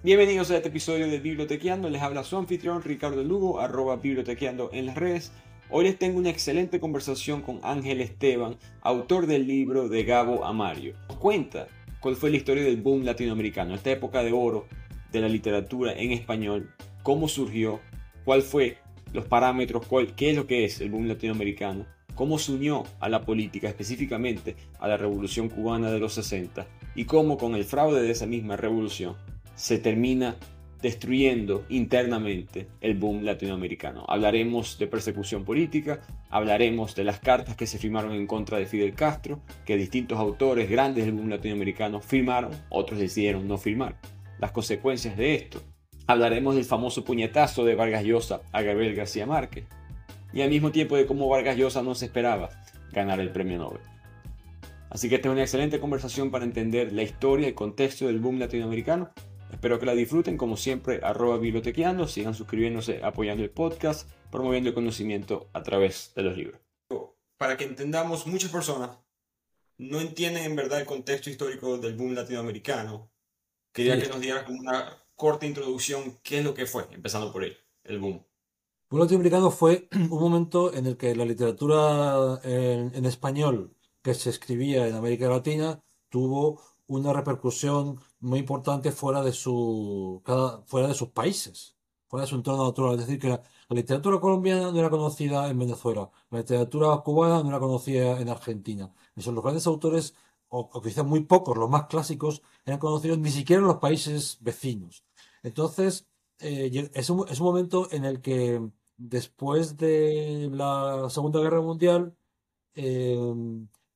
Bienvenidos a este episodio de Bibliotequeando. Les habla su anfitrión Ricardo Lugo, arroba bibliotequeando en las redes. Hoy les tengo una excelente conversación con Ángel Esteban, autor del libro de Gabo Amario. Cuenta cuál fue la historia del boom latinoamericano, esta época de oro de la literatura en español, cómo surgió, cuál fue los parámetros, cuál, qué es lo que es el boom latinoamericano, cómo se unió a la política, específicamente a la revolución cubana de los 60, y cómo con el fraude de esa misma revolución se termina destruyendo internamente el boom latinoamericano. Hablaremos de persecución política, hablaremos de las cartas que se firmaron en contra de Fidel Castro, que distintos autores grandes del boom latinoamericano firmaron, otros decidieron no firmar. Las consecuencias de esto. Hablaremos del famoso puñetazo de Vargas Llosa a Gabriel García Márquez. Y al mismo tiempo de cómo Vargas Llosa no se esperaba ganar el premio Nobel. Así que esta es una excelente conversación para entender la historia y el contexto del boom latinoamericano Espero que la disfruten, como siempre, arroba bibliotequeando, sigan suscribiéndose, apoyando el podcast, promoviendo el conocimiento a través de los libros. Para que entendamos, muchas personas no entienden en verdad el contexto histórico del boom latinoamericano. Quería que nos dieras como una corta introducción, qué es lo que fue, empezando por él, el boom. El boom latinoamericano fue un momento en el que la literatura en, en español que se escribía en América Latina tuvo una repercusión muy importante fuera de, su, fuera de sus países, fuera de su entorno natural. Es decir, que la, literatura colombiana no era conocida en Venezuela, la literatura cubana no era conocida en Argentina. Los grandes autores, o, quizás muy pocos, los más clásicos, eran conocidos ni siquiera en los países vecinos. Entonces, eh, es, un, es un momento en el que después de la Segunda Guerra Mundial eh,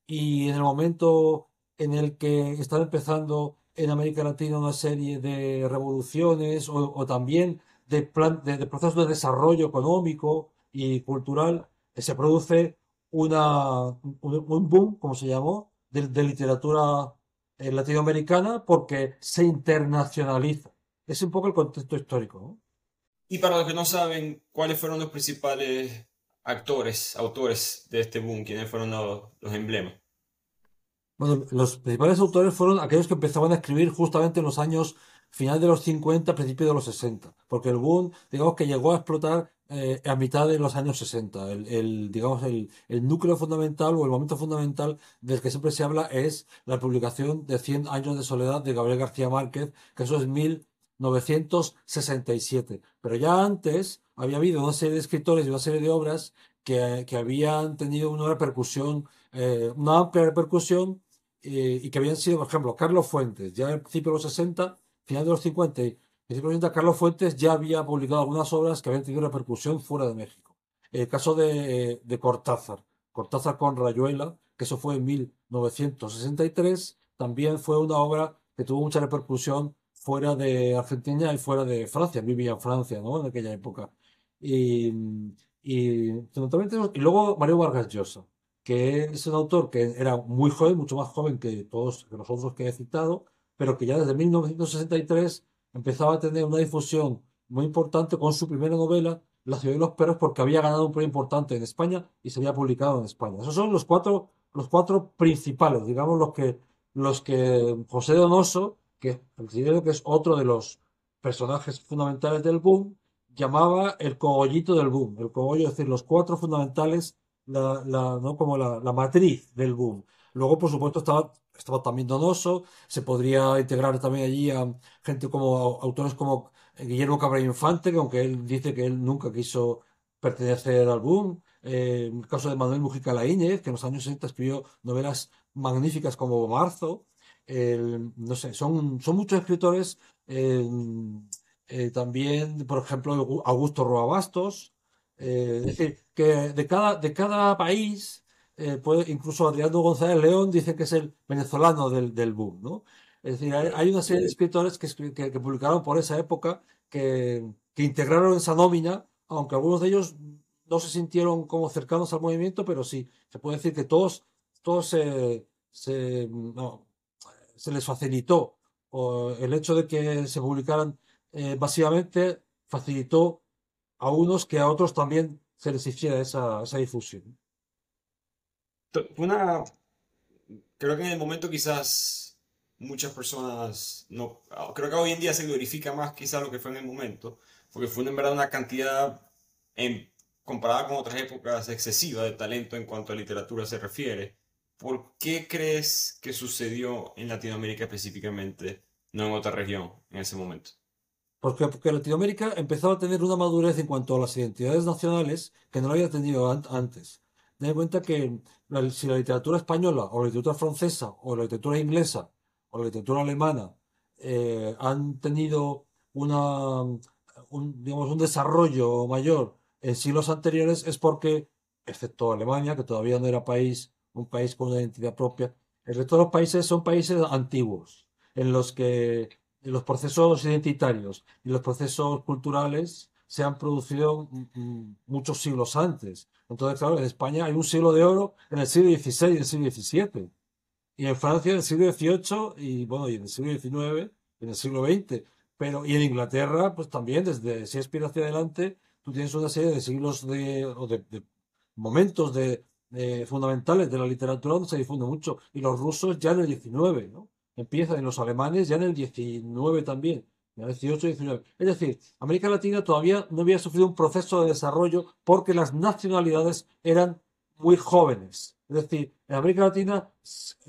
y en el momento en el que están empezando en América Latina una serie de revoluciones o, también de, de, procesos de desarrollo económico y cultural, eh, se produce un, boom, como se llamó, de, literatura eh, latinoamericana porque se internacionaliza. Es un poco el contexto histórico. Y para los que no saben, ¿cuáles fueron los principales actores, autores de este boom? ¿Quiénes fueron los emblemas? Bueno, los principales autores fueron aquellos que empezaban a escribir justamente en los años final de los 50, principio de los 60, porque el boom, digamos que llegó a explotar eh, a mitad de los años 60. El, digamos, el, núcleo fundamental o el momento fundamental del que siempre se habla es la publicación de 100 años de soledad de Gabriel García Márquez, que eso es 1967. Pero ya antes había habido una serie de escritores y una serie de obras que, habían tenido una repercusión, eh, una amplia repercusión eh, y que habían sido, por ejemplo, Carlos Fuentes, ya en principio de los 60, final de los 50 y de los 60, Carlos Fuentes ya había publicado algunas obras que habían tenido repercusión fuera de México. El caso de, de Cortázar, Cortázar con Rayuela, que eso fue en 1963, también fue una obra que tuvo mucha repercusión fuera de Argentina y fuera de Francia, vivía en Francia, ¿no? En aquella época. Y, y, y luego Mario Vargas Llosa que es un autor que era muy joven, mucho más joven que todos los otros que he citado, pero que ya desde 1963 empezaba a tener una difusión muy importante con su primera novela, La ciudad de los perros, porque había ganado un premio importante en España y se había publicado en España. Esos son los cuatro, los cuatro principales, digamos, los que, los que José Donoso, que considero que es otro de los personajes fundamentales del boom, llamaba el cogollito del boom. El cogollo, es decir, los cuatro fundamentales la, ¿no? como la, matriz del boom. Luego, por supuesto, estaba, estaba también Donoso, se podría integrar también allí a gente como autores como Guillermo Cabral Infante, que aunque él dice que él nunca quiso pertenecer al boom. Eh, el caso de Manuel Mujica Laínez, que en los años 60 escribió novelas magníficas como Marzo. no sé, son, son muchos escritores. Eh, eh, también, por ejemplo, Augusto Roa Bastos, eh, es decir, que de cada, de cada país, eh, incluso Adriano González León dice que es el venezolano del, del boom, ¿no? Es decir, hay, una serie de escritores que, que, publicaron por esa época que, que integraron esa nómina, aunque algunos de ellos no se sintieron como cercanos al movimiento, pero sí, se puede decir que todos, todos se, se, se les facilitó el hecho de que se publicaran eh, básicamente facilitó a unos que a otros también se les hiciera esa, esa difusión. Una, creo que en el momento quizás muchas personas no... Creo que hoy en día se glorifica más quizá lo que fue en el momento, porque fue en verdad una cantidad, en, comparada con otras épocas, excesiva de talento en cuanto a literatura se refiere. ¿Por qué crees que sucedió en Latinoamérica específicamente, no en otra región en ese momento? Porque, porque Latinoamérica empezó a tener una madurez en cuanto a las identidades nacionales que no había tenido antes. Ten en cuenta que si la literatura española o la literatura francesa o la literatura inglesa o la literatura alemana eh, han tenido una, un, digamos, un desarrollo mayor en siglos anteriores es porque, excepto Alemania, que todavía no era país, un país con una identidad propia, el resto de los países son países antiguos, en los que los procesos identitarios y los procesos culturales se han producido muchos siglos antes. Entonces, claro, en España hay un siglo de oro en el siglo XVI y en el siglo XVII. Y en Francia en el siglo XVIII y, bueno, y en el siglo XIX en el siglo XX. Pero, y en Inglaterra, pues también, desde Shakespeare hacia adelante, tú tienes una serie de siglos de, o de, momentos de, fundamentales de la literatura donde se difunde mucho. Y los rusos ya en el XIX, ¿no? Empiezan, en los alemanes ya en el XIX también. En el 18 y 19. Es decir, América Latina todavía no había sufrido un proceso de desarrollo porque las nacionalidades eran muy jóvenes. Es decir, en América Latina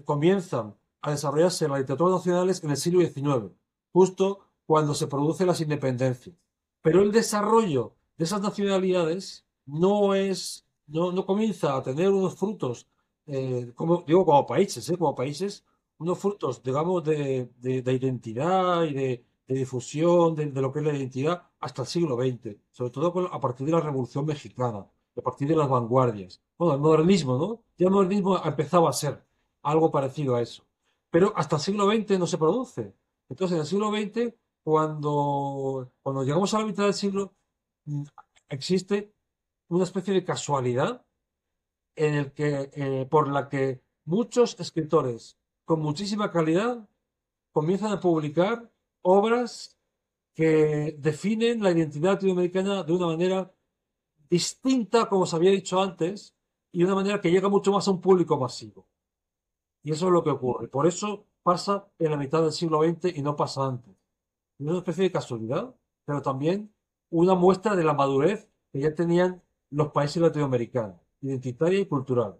comienzan a desarrollarse las literaturas nacionales en el siglo XIX, justo cuando se producen las independencias. Pero el desarrollo de esas nacionalidades no es, no, no comienza a tener unos frutos, eh, como digo, como países, ¿eh? como países, unos frutos, digamos, de, de, identidad y de, difusión de, lo que es la identidad hasta el siglo XX, sobre todo a partir de la Revolución Mexicana, a partir de las vanguardias. Bueno, el modernismo, ¿no? Ya el modernismo empezaba a ser algo parecido a eso. Pero hasta el siglo XX no se produce. Entonces, en el siglo XX cuando, cuando llegamos a la mitad del siglo, mm, existe una especie de casualidad en el que, eh, por la que muchos escritores con muchísima calidad comienzan a publicar obras que definen la identidad latinoamericana de una manera distinta, como os había dicho antes, y de una manera que llega mucho más a un público masivo. Y eso es lo que ocurre. Por eso pasa en la mitad del siglo XX y no pasa antes una especie de casualidad, pero también una muestra de la madurez que ya tenían los países latinoamericanos, identitaria y cultural.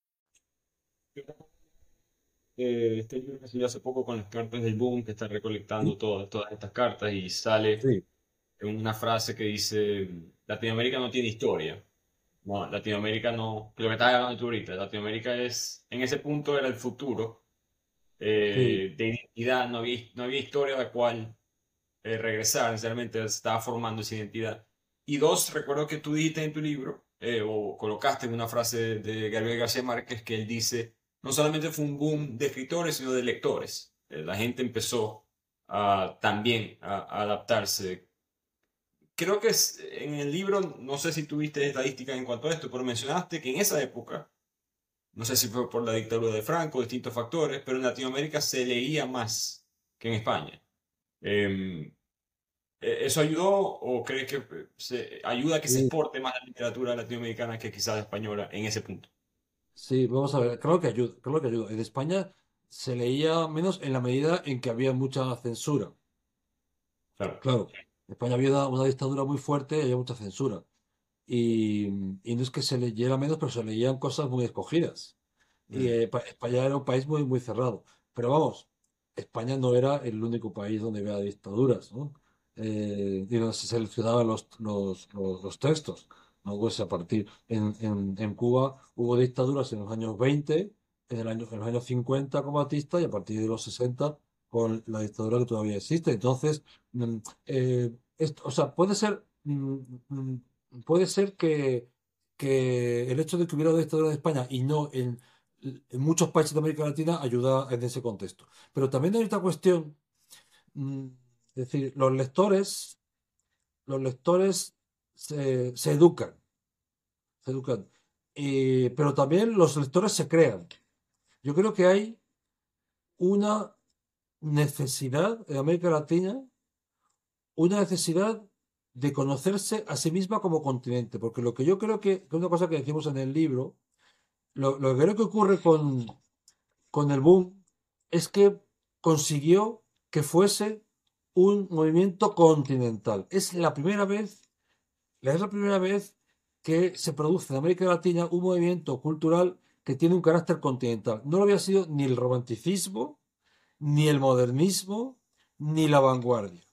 Eh, este libro que salió hace poco con las cartas del boom, que está recolectando todas, todas estas cartas y sale Sí, una frase que dice, Latinoamérica no tiene historia. No, Latinoamérica no, lo que estás hablando tú ahorita, Latinoamérica es, en ese punto era el futuro sí, eh, de identidad, no había, no había historia a la cual eh, regresar, necesariamente se estaba formando esa identidad. Y dos, recuerdo que tú dijiste en tu libro, eh, o colocaste en una frase de Gabriel García Márquez, que él dice, no solamente fue un boom de escritores, sino de lectores. Eh, la gente empezó a, también a, adaptarse. Creo que es, en el libro, no sé si tuviste estadísticas en cuanto a esto, pero mencionaste que en esa época, no sé si fue por la dictadura de Franco, distintos factores, pero en Latinoamérica se leía más que en España. Em, ¿e-, ¿Eso ayudó o crees que se, ayuda a que se exporte más la literatura latinoamericana que quizás la española en ese punto? Sí, vamos a ver, creo que ayuda, creo que ayuda. En España se leía menos en la medida en que había mucha censura. Claro. Claro, en España había una, dictadura muy fuerte y había mucha censura. Y, y no es que se leyera menos, pero se leían cosas muy escogidas. Y Mm, eh, pa- España era un país muy, muy cerrado. Pero vamos, España no era el único país donde había dictaduras, ¿no? Eh, y donde se seleccionaban los, los, los, los textos. A partir, en, en, en Cuba hubo dictaduras en los años 20, en, el año, en los años 50 con Batista y a partir de los 60 con la dictadura que todavía existe. Entonces, mm, eh, o sea, puede ser, mm, mm, puede ser que, que el hecho de que hubiera dictadura en España y no en, en muchos países de América Latina ayuda en ese contexto. Pero también hay otra cuestión, es decir, los lectores, los lectores se, educan, se educan, y- pero también los lectores se crean. Yo creo que hay una necesidad en América Latina, una necesidad de conocerse a sí misma como continente, porque lo que yo creo que, que una cosa que decimos en el libro, lo, lo que creo que ocurre con, con el boom es que consiguió que fuese un movimiento continental. Es la primera vez, es la primera vez que se produce en América Latina un movimiento cultural que tiene un carácter continental. No lo había sido ni el romanticismo, ni el modernismo, ni la vanguardia.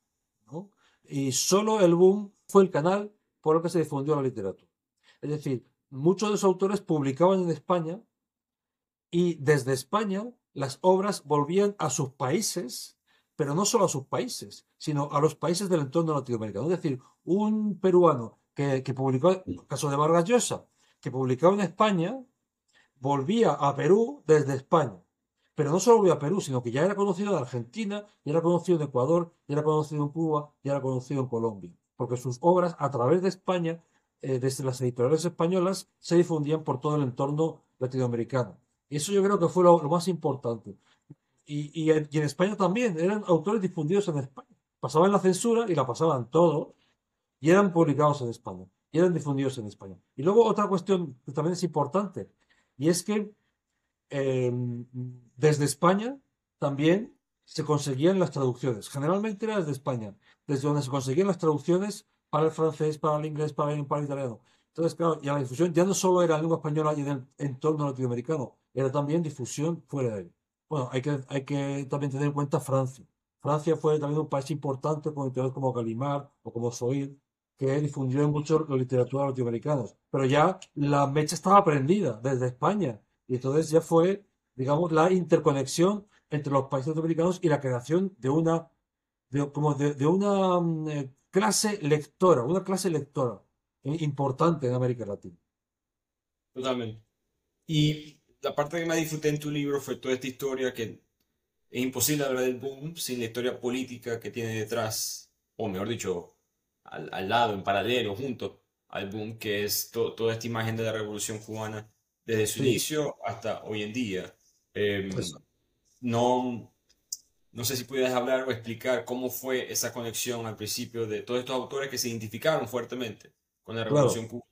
¿no? Y solo el boom fue el canal por el que se difundió la literatura. Es decir, muchos de los autores publicaban en España y desde España las obras volvían a sus países, pero no solo a sus países, sino a los países del entorno latinoamericano. Es decir, un peruano que, publicó, el caso de Vargas Llosa, que publicaba en España, volvía a Perú desde España. Pero no solo volvía a Perú, sino que ya era conocido en Argentina, ya era conocido en Ecuador, ya era conocido en Cuba, ya era conocido en Colombia. Porque sus obras, a través de España, eh, desde las editoriales españolas, se difundían por todo el entorno latinoamericano. Y eso yo creo que fue lo, lo más importante. Y, y en, y en España también, eran autores difundidos en España. Pasaban la censura y la pasaban todo, y eran publicados en España, y eran difundidos en España. Y luego otra cuestión que también es importante, y es que eh, desde España también se conseguían las traducciones. Generalmente era desde España, desde donde se conseguían las traducciones para el francés, para el inglés, para el, para el italiano. Entonces, claro, ya la difusión ya no solo era en lengua española y en el entorno latinoamericano, era también difusión fuera de él. Bueno, hay que, hay que también tener en cuenta Francia. Francia fue también un país importante con editores como Gallimard o como Soil, que difundieron mucho la literatura latinoamericana. Pero ya la mecha estaba prendida desde España. Y entonces ya fue, digamos, la interconexión entre los países latinoamericanos y la creación de una, de, como de, de una mm, eh, clase lectora, una clase lectora eh, importante en América Latina. Totalmente. Y la parte que más disfruté en tu libro fue toda esta historia que es imposible hablar del boom sin la historia política que tiene detrás, o mejor dicho, al, al lado, en paralelo, junto al boom, que es to- toda esta imagen de la Revolución Cubana desde su Sí, inicio hasta hoy en día. Em, eso. no, no sé si pudieras hablar o explicar cómo fue esa conexión al principio de todos estos autores que se identificaron fuertemente con la Claro. Revolución Cubana.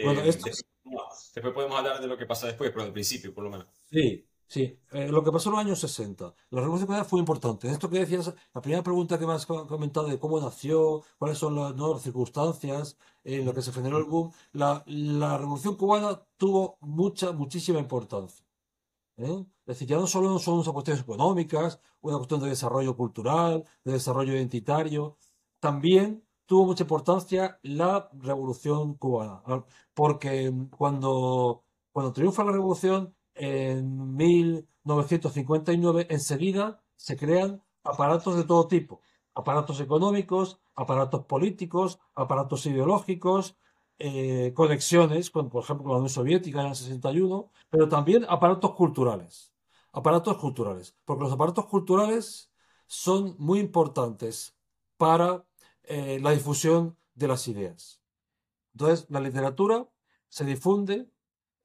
Bueno, Em, esto, después, después podemos hablar de lo que pasa después, pero al principio, por lo menos. Sí, sí. Eh, lo que pasó en los años 60. La Revolución Cubana fue importante. Esto que decías, la primera pregunta que me has co- comentado de cómo nació, cuáles son las nuevas circunstancias en lo que se generó el boom, la, la Revolución Cubana tuvo mucha, muchísima importancia. ¿eh? Es decir, ya no solo son unas cuestiones económicas, una cuestión de desarrollo cultural, de desarrollo identitario, también tuvo mucha importancia la Revolución Cubana, ¿no? porque cuando, cuando triunfa la Revolución en 1959, enseguida se crean aparatos de todo tipo, aparatos económicos, aparatos políticos, aparatos ideológicos, eh, conexiones, con, por ejemplo, la Unión Soviética en el 61, pero también aparatos culturales. Aparatos culturales, porque los aparatos culturales son muy importantes para eh, la difusión de las ideas. Entonces, la literatura se difunde,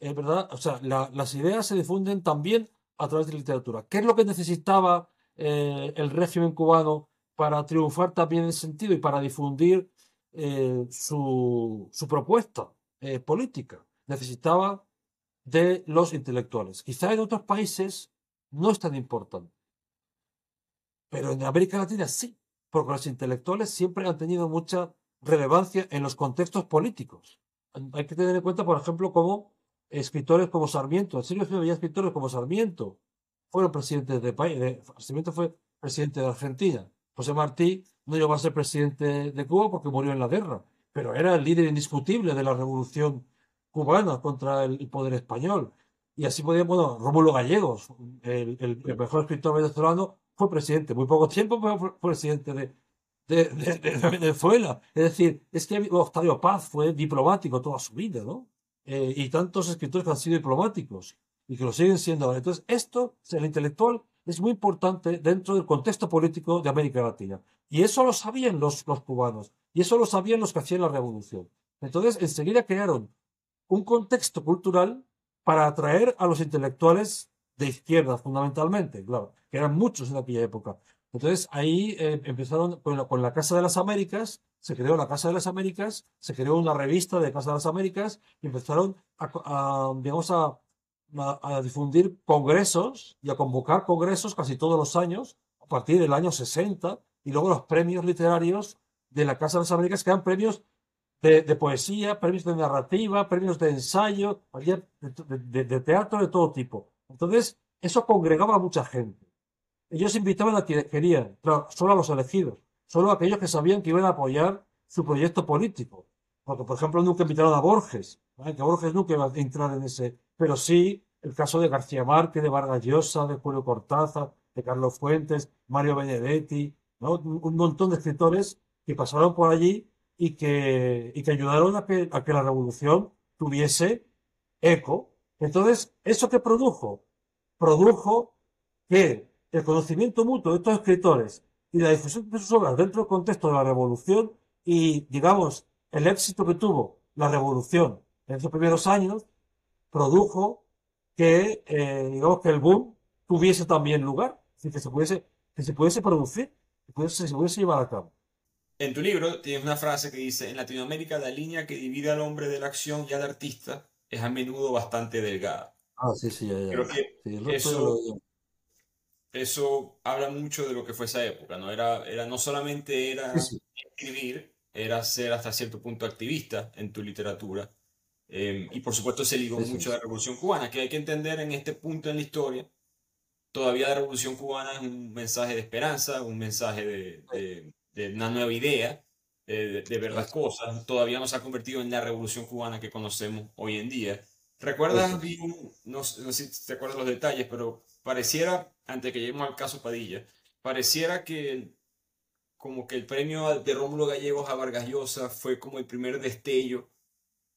es verdad, o sea, la- las ideas se difunden también a través de la literatura. ¿Qué es lo que necesitaba eh, el régimen cubano para triunfar también en ese sentido y para difundir eh, su, propuesta eh, política? Necesitaba de los intelectuales. Quizá en otros países no es tan importante, pero en América Latina sí, porque los intelectuales siempre han tenido mucha relevancia en los contextos políticos. Hay que tener en cuenta, por ejemplo, como escritores como Sarmiento. En serio, había escritores como Sarmiento, fueron presidentes de país. De, fue presidente de Argentina. José Martí no llegó a ser presidente de Cuba porque murió en la guerra, pero era el líder indiscutible de la revolución cubana contra el poder español. Y así podía, bueno, Rómulo Gallegos, el, mejor escritor venezolano, fue presidente. Muy poco tiempo fue presidente de, de, de, Venezuela. Es decir, es que Octavio Paz fue diplomático toda su vida, ¿no? Eh, y tantos escritores que han sido diplomáticos y que lo siguen siendo ahora. Entonces, esto, el intelectual, es muy importante dentro del contexto político de América Latina. Y eso lo sabían los, los cubanos. Y eso lo sabían los que hacían la revolución. Entonces, enseguida crearon un contexto cultural para atraer a los intelectuales de izquierda, fundamentalmente, claro, que eran muchos en aquella época. Entonces ahí eh, empezaron con la, Casa de las Américas, se creó la Casa de las Américas, se creó una revista de Casa de las Américas y empezaron a, digamos, a, difundir congresos y a convocar congresos casi todos los años, a partir del año 60, y luego los premios literarios de la Casa de las Américas, que eran premios de, poesía, premios de narrativa, premios de ensayo, de teatro de todo tipo. Entonces, eso congregaba a mucha gente. Ellos invitaban a quienes querían, solo a los elegidos, solo aquellos que sabían que iban a apoyar su proyecto político. Porque, por ejemplo, nunca invitaron a Borges, que Borges nunca iba a entrar en ese, pero sí el caso de García Márquez, de Vargas Llosa, de Julio Cortázar, de Carlos Fuentes, Mario Benedetti, un montón de escritores que pasaron por allí y que, y que ayudaron a que, a que la revolución tuviese eco. Entonces, ¿eso qué produjo? Produjo que el conocimiento mutuo de estos escritores y la difusión de sus obras dentro del contexto de la revolución y, digamos, el éxito que tuvo la revolución en esos primeros años, produjo que, eh, digamos, que el boom tuviese también lugar, que se pudiese, que se pudiese producir, que se pudiese llevar a cabo. En tu libro tienes una frase que dice, en Latinoamérica la línea que divide al hombre de la acción y al artista es a menudo bastante delgada. Ah, sí, sí, ya, ya. Creo que eso, eso habla mucho de lo que fue esa época, ¿no? Era, era, no solamente era escribir, era ser hasta cierto punto activista en tu literatura. Em, y por supuesto se ligó mucho a la Revolución Cubana, que hay que entender en este punto en la historia. Todavía la Revolución Cubana es un mensaje de esperanza, un mensaje de, de, una nueva idea, de, de, ver las cosas. Todavía no se ha convertido en la Revolución Cubana que conocemos hoy en día. ¿Recuerdas, no, no sé si te acuerdas los detalles, pero pareciera, antes que lleguemos al caso Padilla, pareciera que como que el premio de Rómulo Gallegos a Vargas Llosa fue como el primer destello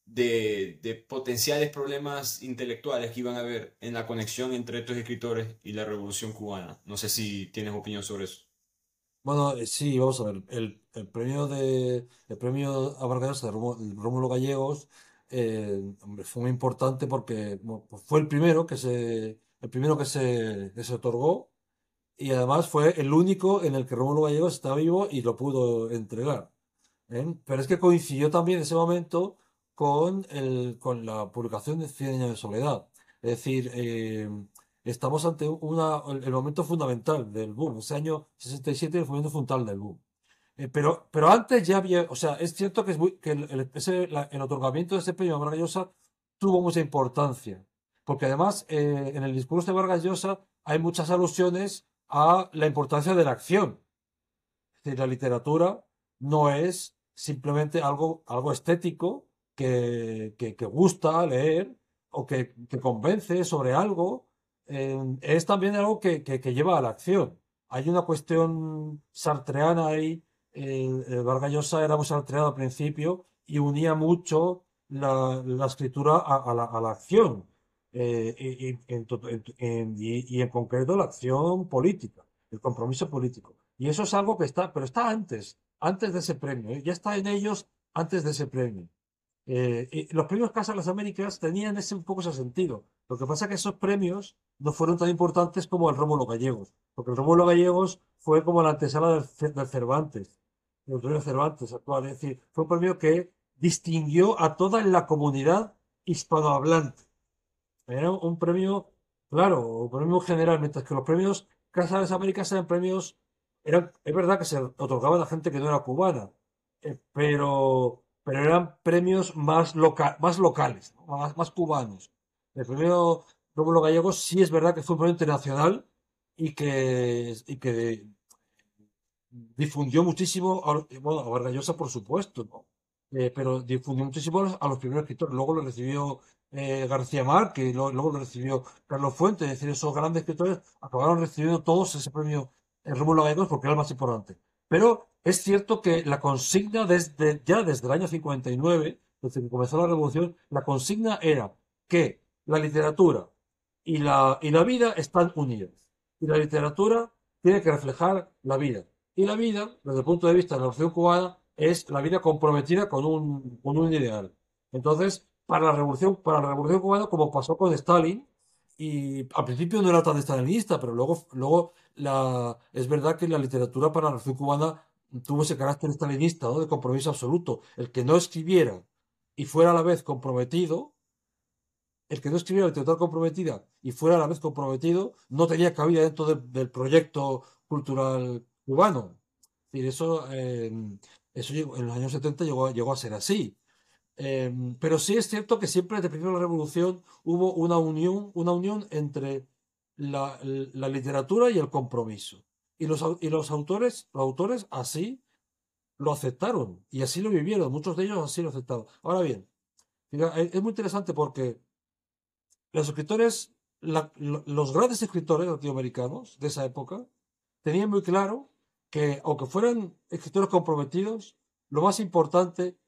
de, de, potenciales problemas intelectuales que iban a haber en la conexión entre estos escritores y la revolución cubana. No sé si tienes opinión sobre eso. Bueno, eh, sí, vamos a ver. El, el premio de el premio a Vargas Llosa de Rómulo Gallegos eh, fue muy importante porque fue el primero que se el primero que se, se otorgó y además fue el único en el que Rómulo Gallegos estaba vivo y lo pudo entregar. ¿eh? Pero es que coincidió también ese momento con, el, con la publicación de Cien años de soledad. Es decir, eh, estamos ante una, el momento fundamental del boom. Ese año 67 es el momento fundamental del boom. Eh, pero, pero antes ya había, o sea, es cierto que, es que el, ese, el otorgamiento de ese premio a Vargas Llosa tuvo mucha importancia porque además eh, en el discurso de Vargas Llosa hay muchas alusiones a la importancia de la acción. Es decir, la literatura no es simplemente algo, algo estético que, gusta leer o que, convence sobre algo, es también algo que, lleva a la acción. Hay una cuestión sartreana ahí. Eh, Vargas Llosa era muy sartreano al principio y unía mucho la, escritura a, la, acción eh, y, en, concreto la acción política, el compromiso político. Y eso es algo que está, pero está antes, antes de ese premio, ¿eh? ya está en ellos antes de ese premio. Eh, los premios Casa de las Américas tenían ese, un poco ese sentido. Lo que pasa es que esos premios no fueron tan importantes como el Rómulo Gallegos, porque el Rómulo Gallegos fue como la antesala del Cervantes, el premio Cervantes actual. Es decir, fue un premio que distinguió a toda la comunidad hispanohablante era un premio, claro, un premio general, mientras que los premios Casa de las Américas eran premios, eran, es verdad que se otorgaban a gente que no era cubana, eh, pero, pero eran premios más, loca, más locales, más, más cubanos. El premio Rómulo Gallegos sí es verdad que fue un proyecto internacional y que, y que difundió muchísimo, a, bueno, a Vargas por supuesto, ¿no? Eh, pero difundió muchísimo a los primeros escritores. Luego lo recibió eh, García Márquez, luego lo recibió Carlos Fuentes, es decir, esos grandes escritores acabaron recibiendo todos ese premio en Rómulo Gallegos porque era el más importante. Pero es cierto que la consigna desde, ya desde el año 59, desde que comenzó la revolución, la consigna era que la literatura y la, y la vida están unidas. Y la literatura tiene que reflejar la vida. Y la vida, desde el punto de vista de la revolución cubana, es la vida comprometida con un, con un ideal. Entonces, para la revolución, para la revolución cubana, como pasó con Stalin, y al principio no era tan stalinista, pero luego, luego la, es verdad que la literatura para la revolución cubana tuvo ese carácter stalinista, ¿no? de compromiso absoluto. El que no escribiera y fuera a la vez comprometido, el que no escribiera literatura comprometida y fuera a la vez comprometido, no tenía cabida dentro del proyecto cultural cubano. Decir, eso, eh, eso en los años 70 llegó, llegó a ser así. Em, pero sí es cierto que siempre desde primero la revolución hubo una unión, una unión entre la, literatura y el compromiso. Y los, y los autores, los autores así lo aceptaron y así lo vivieron. Muchos de ellos así lo aceptaron. Ahora bien, es muy interesante porque los escritores, los grandes escritores latinoamericanos de esa época, tenían muy claro que, aunque fueran escritores comprometidos, lo más importante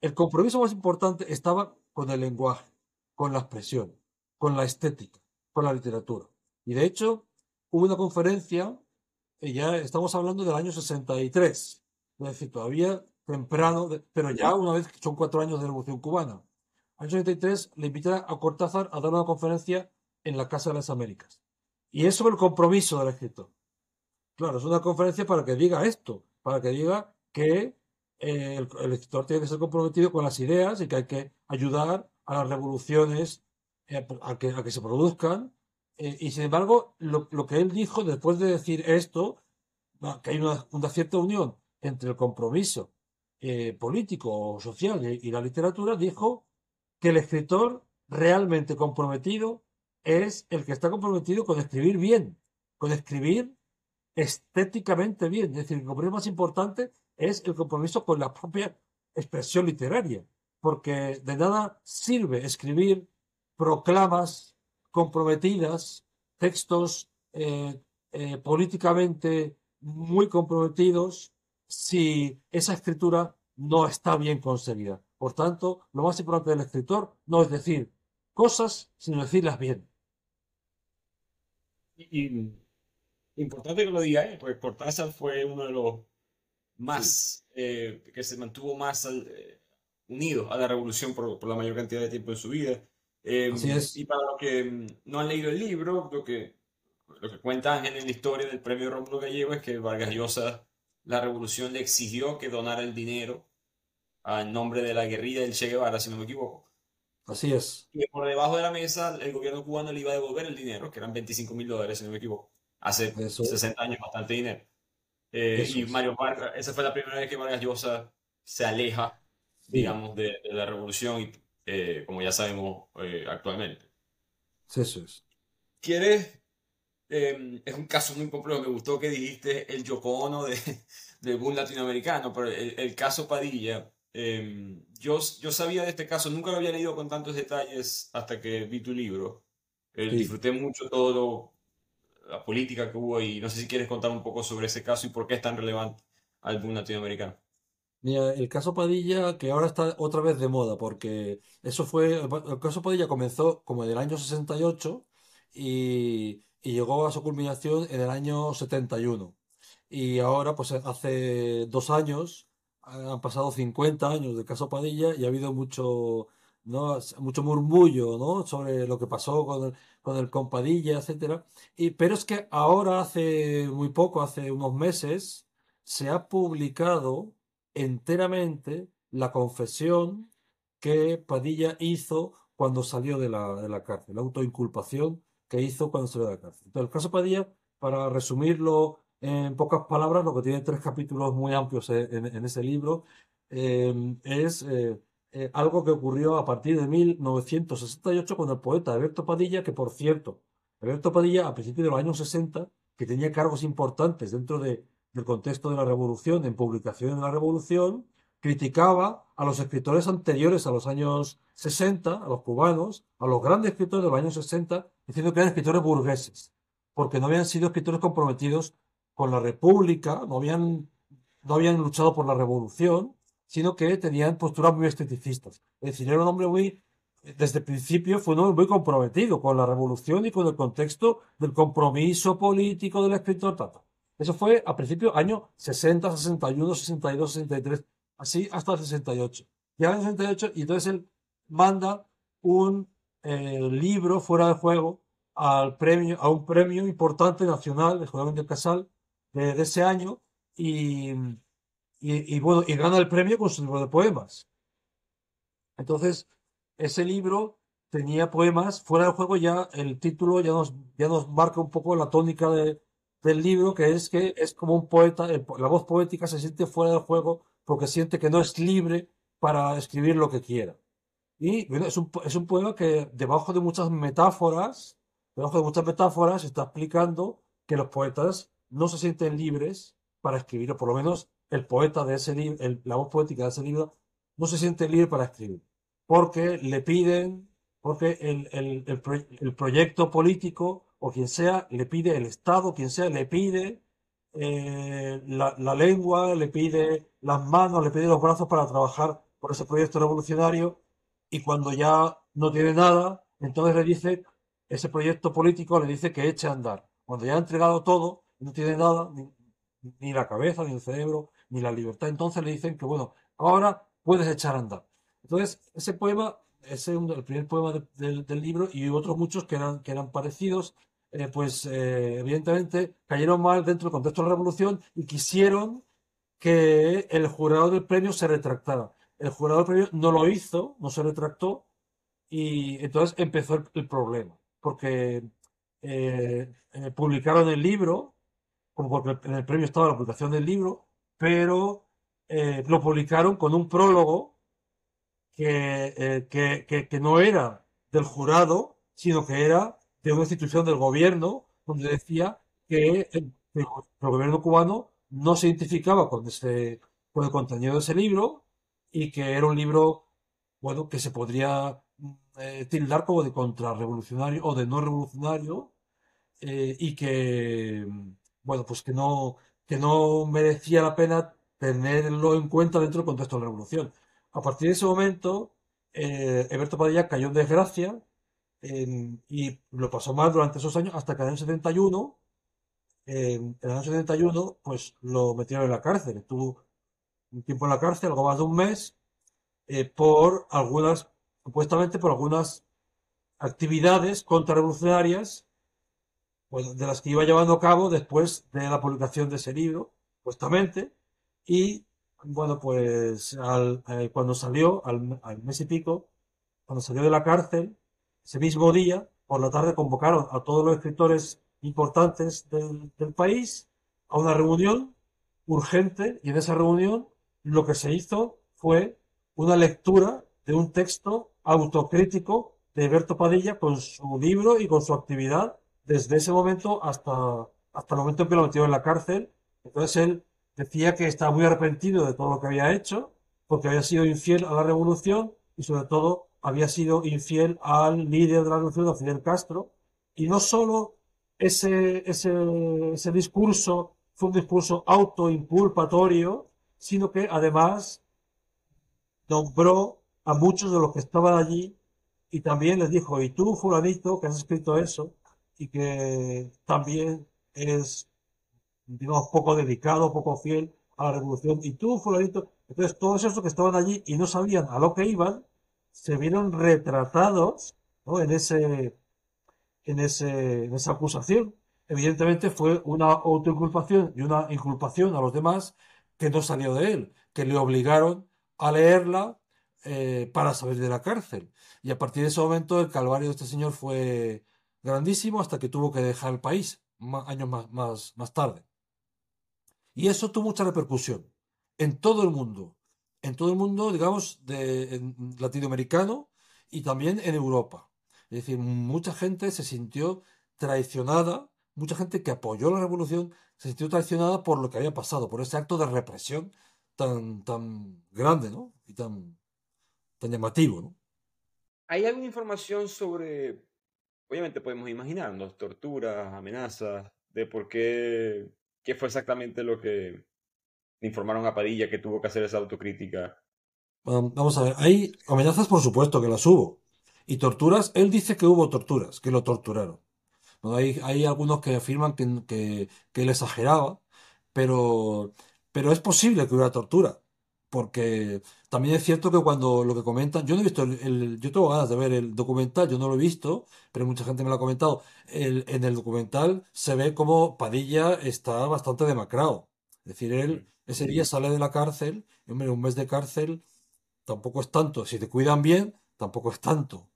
el compromiso más importante estaba con el lenguaje, con la expresión, con la estética, con la literatura. Y de hecho, hubo una conferencia, y ya estamos hablando del año 63, es decir, todavía temprano, pero ya una vez que son cuatro años de Revolución Cubana. El 63 le invité a Cortázar a dar una conferencia en la Casa de las Américas. Y es sobre el compromiso del escritor. Claro, es una conferencia para que diga esto, para que diga que eh, el, escritor tiene que ser comprometido con las ideas y que hay que ayudar a las revoluciones eh, a, que, se produzcan. Eh, y sin embargo, lo, que él dijo después de decir esto, que hay una, cierta unión entre el compromiso político o social y la literatura, dijo que el escritor realmente comprometido es el que está comprometido con escribir bien, con escribir estéticamente bien. Es decir, el compromiso más importante es el compromiso con la propia expresión literaria, porque de nada sirve escribir proclamas comprometidas, textos eh, eh, políticamente muy comprometidos, si esa escritura no está bien conseguida. Por tanto, lo más importante del escritor no es decir cosas, sino decirlas bien. Y, importante que lo diga, ¿eh? porque Cortázar fue uno de los más, eh, que se mantuvo más eh, unido a la revolución por, por, la mayor cantidad de tiempo en su vida. Em, y para los que mm, no han leído el libro, lo que, lo que cuenta Ángel en la historia del premio Rómulo Gallego es que Vargas Llosa, la revolución le exigió que donara el dinero en nombre de la guerrilla del Che Guevara, si no me equivoco. Así es. Y por debajo de la mesa el gobierno cubano le iba a devolver el dinero, que eran 25 mil dólares, si no me equivoco. Hace 60 años, bastante dinero. Eh, y Mario Vargas, esa fue la primera vez que Vargas Llosa se aleja, digamos, de, la revolución, y, eh, como ya sabemos eh, actualmente. Eso es. ¿Quieres? Em, es un caso muy complejo. Me gustó que dijiste el Yoko de, del boom latinoamericano, pero el, caso Padilla. Em, yo, yo sabía de este caso, nunca lo había leído con tantos detalles hasta que vi tu libro. Disfruté mucho todo lo la política que hubo y no sé si quieres contar un poco sobre ese caso y por qué es tan relevante al boom latinoamericano. Mira, el caso Padilla, que ahora está otra vez de moda, porque eso fue, el caso Padilla comenzó como en el año 68 y, y llegó a su culminación en el año 71. Y ahora, pues hace dos años, han pasado 50 años del caso Padilla y ha habido mucho, ¿no? mucho murmullo ¿no? sobre lo que pasó con el, con el Compadilla, etcétera. Y, pero es que ahora, hace muy poco, hace unos meses, se ha publicado enteramente la confesión que Padilla hizo cuando salió de la, de la cárcel, la autoinculpación que hizo cuando salió de la cárcel. Entonces, el caso Padilla, para resumirlo en pocas palabras, lo que tiene tres capítulos muy amplios en, en ese libro, eh, es eh, eh, algo que ocurrió a partir de 1968 con el poeta Alberto Padilla, que por cierto, Alberto Padilla a principios de los años 60, que tenía cargos importantes dentro de, del contexto de la Revolución, en publicaciones de la Revolución, criticaba a los escritores anteriores a los años 60, a los cubanos, a los grandes escritores de los años 60, diciendo que eran escritores burgueses, porque no habían sido escritores comprometidos con la República, no habían, no habían luchado por la Revolución, sino que tenían posturas muy esteticistas. Es decir, era un hombre muy, desde el principio fue un hombre muy comprometido con la revolución y con el contexto del compromiso político del escritor. Tata. Eso fue a principios año 60, 61, 62, 63, así hasta el 68. Y en el 68, y entonces él manda un eh, libro fuera de juego al premio, a un premio importante nacional de Juego Casal de, de ese año y y, bueno, y gana el premio con su libro de poemas. Entonces, ese libro tenía poemas, fuera del juego ya el título ya nos, ya nos marca un poco la tónica de, del libro, que es que es como un poeta, la voz poética se siente fuera del juego porque siente que no es libre para escribir lo que quiera. Y bueno, es un, es un poema que debajo de muchas metáforas, debajo de muchas metáforas, está explicando que los poetas no se sienten libres para escribir, o por lo menos el poeta de ese libro, la voz poética de ese libro, no se siente libre para escribir, porque le piden, porque el, el, proyecto político o quien sea, le pide el Estado, quien sea, le pide eh, la, la, lengua, le pide las manos, le pide los brazos para trabajar por ese proyecto revolucionario y cuando ya no tiene nada, entonces le dice, ese proyecto político le dice que eche a andar. Cuando ya ha entregado todo, no tiene nada, ni, ni la cabeza, ni el cerebro, ni la libertad. Entonces le dicen que, bueno, ahora puedes echar a andar. Entonces, ese poema es el primer poema del libro y otros muchos que eran, que eran parecidos, eh, pues eh, evidentemente cayeron mal dentro del contexto de la revolución y quisieron que el jurado del premio se retractara. El jurado del premio no lo hizo, no se retractó y entonces empezó el, problema, porque eh, publicaron el libro, como porque en el premio estaba la publicación del libro, pero eh, lo publicaron con un prólogo eh, que, que, no era del jurado, sino que era de una institución del gobierno, donde decía que el, gobierno cubano no se identificaba con, ese, con el contenido de ese libro y que era un libro bueno, que se podría eh, tildar como de contrarrevolucionario o de no revolucionario y que, bueno, pues que no, que no merecía la pena tenerlo en cuenta dentro del contexto de la revolución. A partir de ese momento, eh, Padilla cayó en desgracia y lo pasó mal durante esos años hasta que en el 71, en el año 71, pues lo metieron en la cárcel. Estuvo un tiempo en la cárcel, algo más de un mes, eh, por algunas, supuestamente por algunas actividades contrarrevolucionarias pues, de las que iba llevando a cabo después de la publicación de ese libro, supuestamente, y bueno, pues eh, cuando salió, al, mes y pico, cuando salió de la cárcel, ese mismo día, por la tarde convocaron a todos los escritores importantes del, del país a una reunión urgente. Y en esa reunión lo que se hizo fue una lectura de un texto autocrítico de Alberto Padilla con su libro y con su actividad desde ese momento hasta, hasta el momento en que lo metió en la cárcel. Entonces él decía que estaba muy arrepentido de todo lo que había hecho, porque había sido infiel a la revolución y sobre todo había sido infiel al líder de la revolución, Fidel Castro. Y no solo ese, ese, ese discurso fue un discurso autoinculpatorio, sino que además nombró a muchos de los que estaban allí y también les dijo, y tú, fulanito, que has escrito eso, y que también es, digamos, poco dedicado, poco fiel a la revolución. Y tú, fulanito, entonces todos esos que estaban allí y no sabían a lo que iban, se vieron retratados ¿no? en, ese, en, ese, en esa acusación. Evidentemente fue una autoinculpación y una inculpación a los demás que no salió de él, que le obligaron a leerla eh, para salir de la cárcel. Y a partir de ese momento el calvario de este señor fue grandísimo hasta que tuvo que dejar el país años más, más, más tarde. Y eso tuvo mucha repercusión en todo el mundo. en todo el mundo, digamos, de, latinoamericano y también en Europa. Es decir, mucha gente se sintió traicionada, mucha gente que apoyó la revolución se sintió traicionada por lo que había pasado, por ese acto de represión tan, tan grande, ¿no? Y tan, tan llamativo, ¿no? ¿Hay alguna información sobre, obviamente podemos imaginarnos, torturas, amenazas, de por qué, qué fue exactamente lo que informaron a Padilla que tuvo que hacer esa autocrítica? Vamos a ver, hay amenazas, por supuesto, que las hubo. Y torturas, él dice que hubo torturas, que lo torturaron. Hay, hay algunos que afirman que, que, que él exageraba, pero, pero es posible que hubiera tortura. Porque también es cierto que cuando lo que comentan, yo no he visto el, el- yo tengo ganas de ver el documental, yo no lo he visto, pero mucha gente me lo ha comentado. El- en el documental se ve como Padilla está bastante demacrado. Es decir, él ese día sale de la cárcel, y, hombre, un mes de cárcel tampoco es tanto. Si te cuidan bien, tampoco es tanto.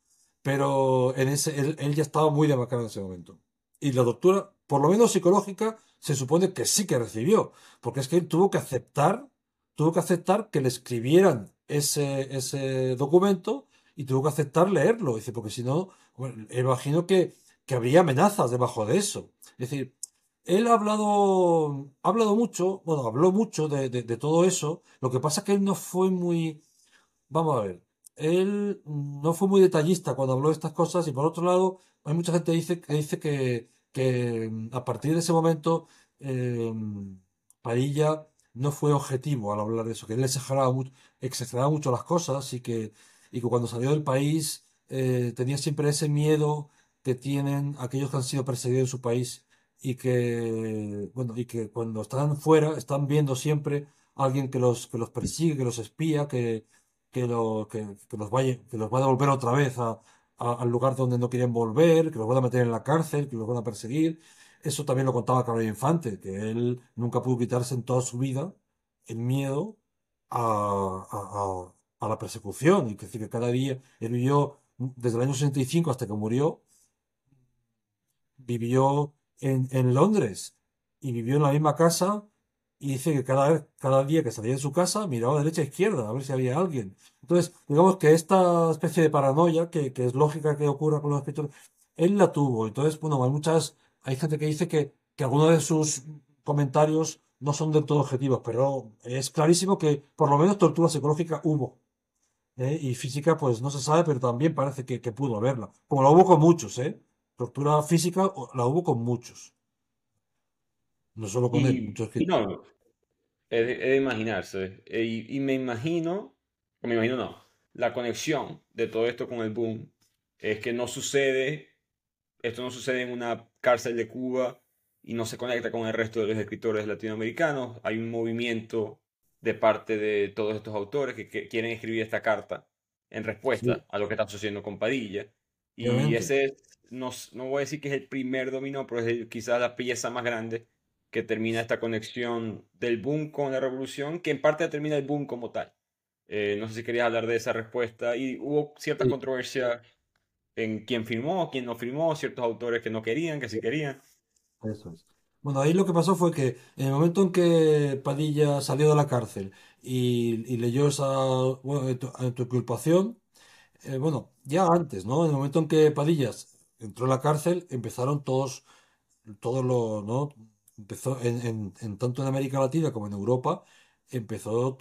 Pero en ese, él, él ya estaba muy demacrado en ese momento. Y la doctora, por lo menos psicológica, se supone que sí que recibió, porque es que él tuvo que aceptar, tuvo que aceptar que le escribieran ese, ese documento y tuvo que aceptar leerlo. Dice, porque si no, bueno, imagino que, que habría amenazas debajo de eso. Es decir, él ha hablado, ha hablado mucho, bueno, habló mucho de, de- todo eso. Lo que pasa es que él no fue muy, vamos a ver, él no fue muy detallista cuando habló de estas cosas y por otro lado, hay mucha gente que dice, que dice que, que a partir de ese momento eh, Padilla no fue objetivo al hablar de eso, que él exageraba mucho, mucho las cosas y que, y que cuando salió del país eh, tenía siempre ese miedo que tienen aquellos que han sido perseguidos en su país y que, bueno, y que cuando están fuera están viendo siempre a alguien que los, que los persigue, que los espía, que, que, lo, que, que los vaya, que los va a devolver otra vez a- al lugar donde no quieren volver, que los van a meter en la cárcel, que los van a perseguir. Eso también lo contaba Carlos Infante, que él nunca pudo quitarse en toda su vida el miedo a, la persecución. Y que, decir, que cada día él vivió desde el año 65 hasta que murió vivió en, en Londres y vivió en la misma casa y dice que cada cada día que salía de su casa miraba de derecha a izquierda a ver si había alguien. Entonces, digamos que esta especie de paranoia, que, que es lógica que ocurra con los escritores, él la tuvo. Entonces, bueno, hay muchas, hay gente que dice que, que algunos de sus comentarios no son del todo objetivos, pero es clarísimo que por lo menos tortura psicológica hubo. ¿eh? Y física, pues no se sabe, pero también parece que, que pudo haberla. Como la hubo con muchos, ¿eh? Tortura física la hubo con muchos. No solo con él, muchos no, es de, imaginarse. E- Y, y me imagino, o me imagino no, la conexión de todo esto con el boom es que no sucede, esto no sucede en una cárcel de Cuba y no se conecta con el resto de los escritores latinoamericanos. Hay un movimiento de parte de todos estos autores que, que quieren escribir esta carta en Sí, respuesta a lo que está sucediendo con Padilla. Y obviamente. ese, es- no, no voy a decir que es el primer dominó, pero es el- quizás la pieza más grande que termina esta conexión del boom con la revolución, que en parte termina el boom como tal. Eh, no sé si querías hablar de esa respuesta. Y hubo ciertas Sí, controversias en quién firmó, quién no firmó, ciertos autores que no querían, que sí querían. eso es. Bueno, ahí lo que pasó fue que en el momento en que Padilla salió de la cárcel y, leyó esa bueno, auto- autoculpación, eh, bueno, ya antes, ¿no? En el momento en que Padillas entró en la cárcel, empezaron todos todo lo, ¿no? Empezó en, en- en tanto en América Latina como en Europa, empezó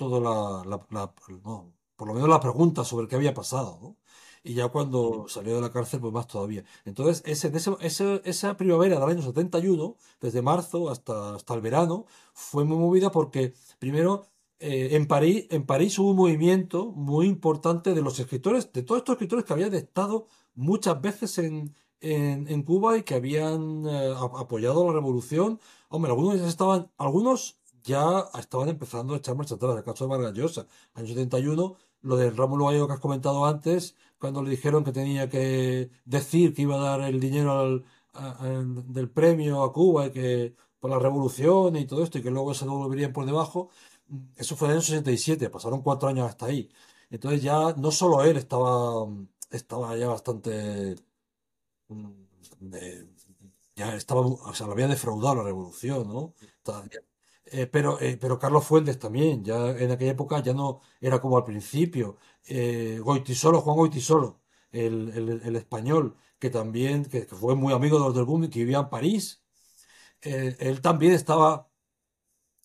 la- la- no, por lo menos la pregunta sobre qué había pasado, ¿no? Y ya cuando salió de la cárcel, pues más todavía. Entonces, ese, en ese- esa primavera del año 71 desde marzo hasta, hasta el verano, fue muy movida porque, primero, eh, en París, en París hubo un movimiento muy importante de los escritores, de todos estos escritores que habían estado muchas veces en, en Cuba y que habían eh, apoyado la revolución. Hombre, algunos ya estaban, algunos ya estaban empezando a echar marcha atrás. El caso de Vargas Llosa, año 71, lo de Rómulo Gallegos que has comentado antes, cuando le dijeron que tenía que decir que iba a dar el dinero al- a- del premio a Cuba y que por la revolución y todo esto y que luego se lo volverían por debajo. Eso fue en el año 67, pasaron cuatro años hasta ahí. Entonces ya no solo él estaba, estaba ya bastante mm, ya estaba, o sea, lo había defraudado la revolución, ¿no? Eh, pero, eh, pero Carlos Fuentes también, ya en aquella época ya no era como al principio. Eh, Goitisolo, Juan Goitisolo, el, el, español, que también que, fue muy amigo de los del Boom y que vivía en París, eh, él también estaba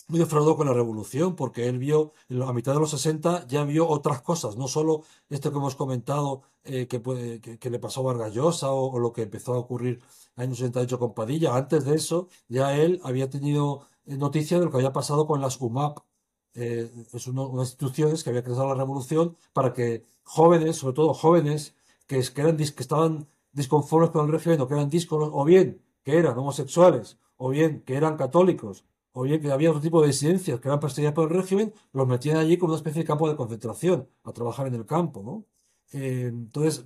muy defraudado con la revolución, porque él vio, a mitad de los 60 ya vio otras cosas, no solo esto que hemos comentado que, que, que le pasó a Vargas Llosa o, o lo que empezó a ocurrir en el año 68 con Padilla. Antes de eso, ya él había tenido noticia de lo que había pasado con las UMAP, eh, es uno- unas instituciones que había creado la revolución para que jóvenes, sobre todo jóvenes, que, eran, que estaban disconformes con el régimen o que eran díscolos, o bien que eran homosexuales, o bien que eran católicos, o bien que había otro tipo de disidencias que eran perseguidas por el régimen, los metían allí como una especie de campo de concentración, a trabajar en el campo, ¿no? Eh, entonces,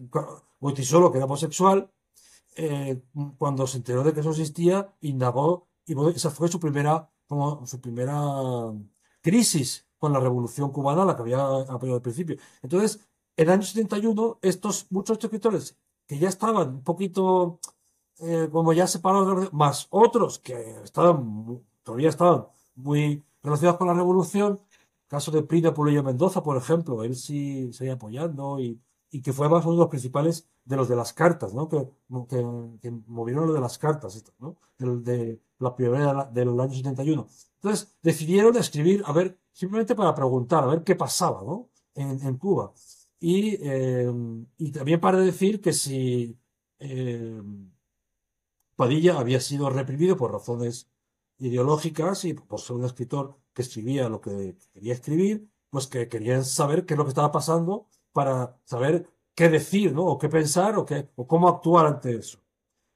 Goitisolo, que era homosexual, eh, cuando se enteró de que eso existía, indagó, y esa fue su primera, como su primera crisis con la revolución cubana, la que había apoyado al principio. Entonces, en el año 71, estos muchos escritores que ya estaban un poquito eh, como ya separados, más otros que estaban, todavía estaban muy relacionados con la revolución, caso de Plinio Pulido Mendoza, por ejemplo, él sí seguía apoyando y, y que fue más uno de los principales de los de las cartas, ¿no? Que, que, que movieron lo de las cartas, ¿no? Del- De, la primavera de del año 71. Entonces decidieron escribir, a ver, simplemente para preguntar, a ver qué pasaba, ¿no? En, en Cuba. Y, eh, y también para decir que si eh, Padilla había sido reprimido por razones ideológicas y por ser un escritor que escribía lo que quería escribir, pues que querían saber qué es lo que estaba pasando para saber qué decir, ¿no? O qué pensar o, qué, o cómo actuar ante eso.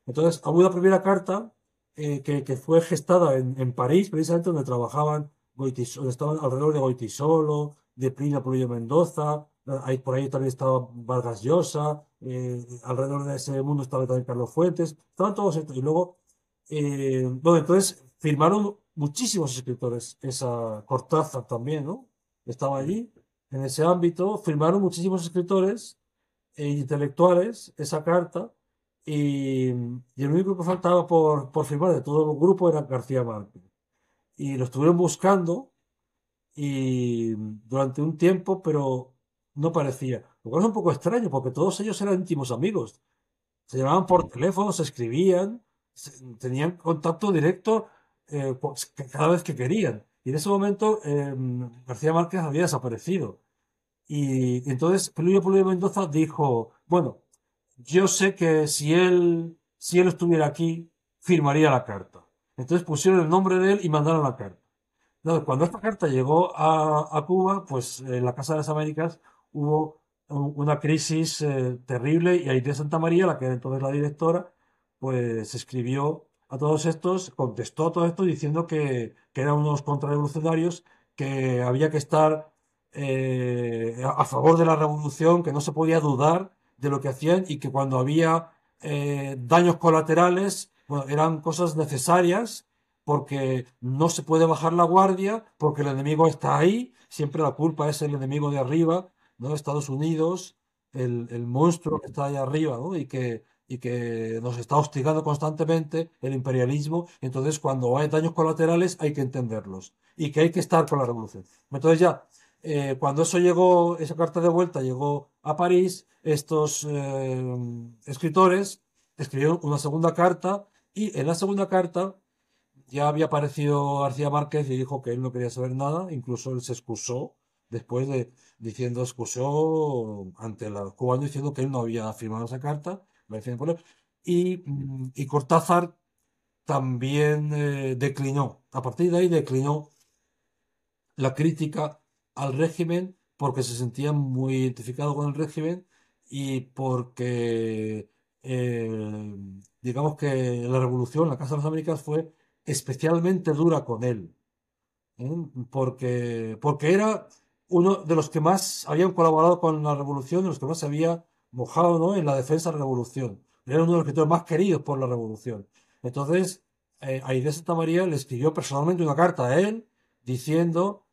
Entonces, hubo una primera carta eh, que, que fue gestada en, en París, precisamente donde trabajaban, Goitis- donde estaban alrededor de Goitisolo, de Plinio Pulido Mendoza, ahí, por ahí también estaba Vargas Llosa, eh, alrededor de ese mundo estaba también Carlos Fuentes, estaban todos estos. Y luego, eh, bueno, entonces firmaron muchísimos escritores, esa Cortázar también, ¿no? Estaba allí, en ese ámbito, firmaron muchísimos escritores e intelectuales esa carta y, el único que faltaba por, por firmar de todo el grupo era García Márquez. Y lo estuvieron buscando y durante un tiempo, pero no parecía. Lo cual es un poco extraño porque todos ellos eran íntimos amigos. Se llamaban por teléfono, se escribían, tenían contacto directo eh, pues, cada vez que querían. Y en ese momento eh, García Márquez había desaparecido. Y entonces Pelillo Pulido Mendoza dijo, bueno, yo sé que si él, si él estuviera aquí, firmaría la carta. Entonces pusieron el nombre de él y mandaron la carta. Cuando esta carta llegó a, a Cuba, pues en la Casa de las Américas hubo una crisis eh, terrible y Aide Santa María, la que era entonces la directora, pues escribió a todos estos, contestó a todo esto diciendo que, que eran unos contrarrevolucionarios, que había que estar eh, a favor de la revolución, que no se podía dudar de lo que hacían y que cuando había eh, daños colaterales, bueno, eran cosas necesarias porque no se puede bajar la guardia, porque el enemigo está ahí, siempre la culpa es el enemigo de arriba, ¿no? Estados Unidos, el, el monstruo que está ahí arriba. Y que, y que nos está hostigando constantemente, el imperialismo, entonces cuando hay daños colaterales hay que entenderlos y que hay que estar con la revolución. Entonces ya, eh, cuando eso llegó, esa carta de vuelta llegó a París, estos eh, escritores escribieron una segunda carta y en la segunda carta ya había aparecido García Márquez y dijo que él no quería saber nada, incluso él se excusó después de diciendo, excusó ante los cubanos diciendo que él no había firmado esa carta, y Cortázar también eh, declinó, a partir de ahí declinó la crítica al régimen porque se sentía muy identificado con el régimen y porque eh, digamos que la revolución, la Casa de las Américas fue especialmente dura con él, ¿eh? porque, porque era uno de los que más habían colaborado con la revolución, de los que más se había mojado, ¿no? en la defensa de la revolución. Era uno de los escritores más queridos por la revolución. Entonces, eh, Aide Santa María le escribió personalmente una carta a él diciendo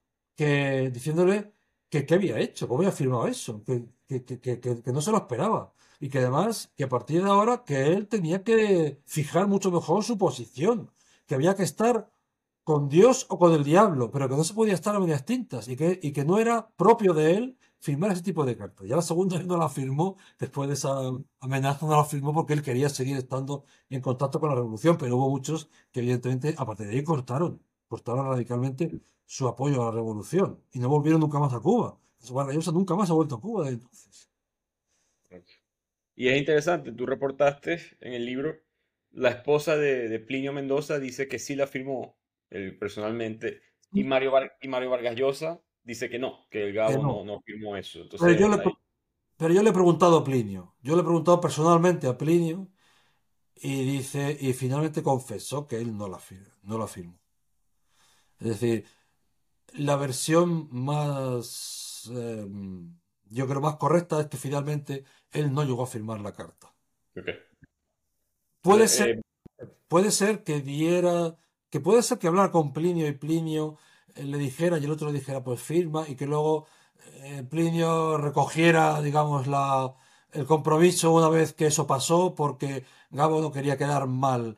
diciéndole que qué había hecho, cómo había firmado eso, que, que, que, que, no se lo esperaba. Y que además, que a partir de ahora, que él tenía que fijar mucho mejor su posición, que había que estar con Dios o con el diablo, pero que no se podía estar a medias tintas y que, y que no era propio de él firmar ese tipo de cartas. Ya la segunda no la firmó, después de esa amenaza no la firmó porque él quería seguir estando en contacto con la revolución, pero hubo muchos que evidentemente, aparte de ahí, cortaron, cortaron radicalmente su apoyo a la revolución y no volvieron nunca más a Cuba. Vargallosa nunca más ha vuelto a Cuba desde entonces. Y es interesante, tú reportaste en el libro, la esposa de, Plinio Mendoza dice que sí la firmó él personalmente, y Mario, y Mario Vargas Llosa dice que no, que el Gabo no. firmó eso. pero, yo le, pero, yo le, he preguntado a Plinio, yo le he preguntado personalmente a Plinio, y dice, y finalmente confesó que él no la, no la firmó. Es decir, la versión más, em, yo creo más correcta es que finalmente él no llegó a firmar la carta. Puede eh, ser, eh, puede ser que diera, que puede ser que hablara con Plinio y Plinio eh, le dijera y el otro le dijera pues firma y que luego Plinio recogiera, digamos, la, el compromiso una vez que eso pasó porque Gabo no quería quedar mal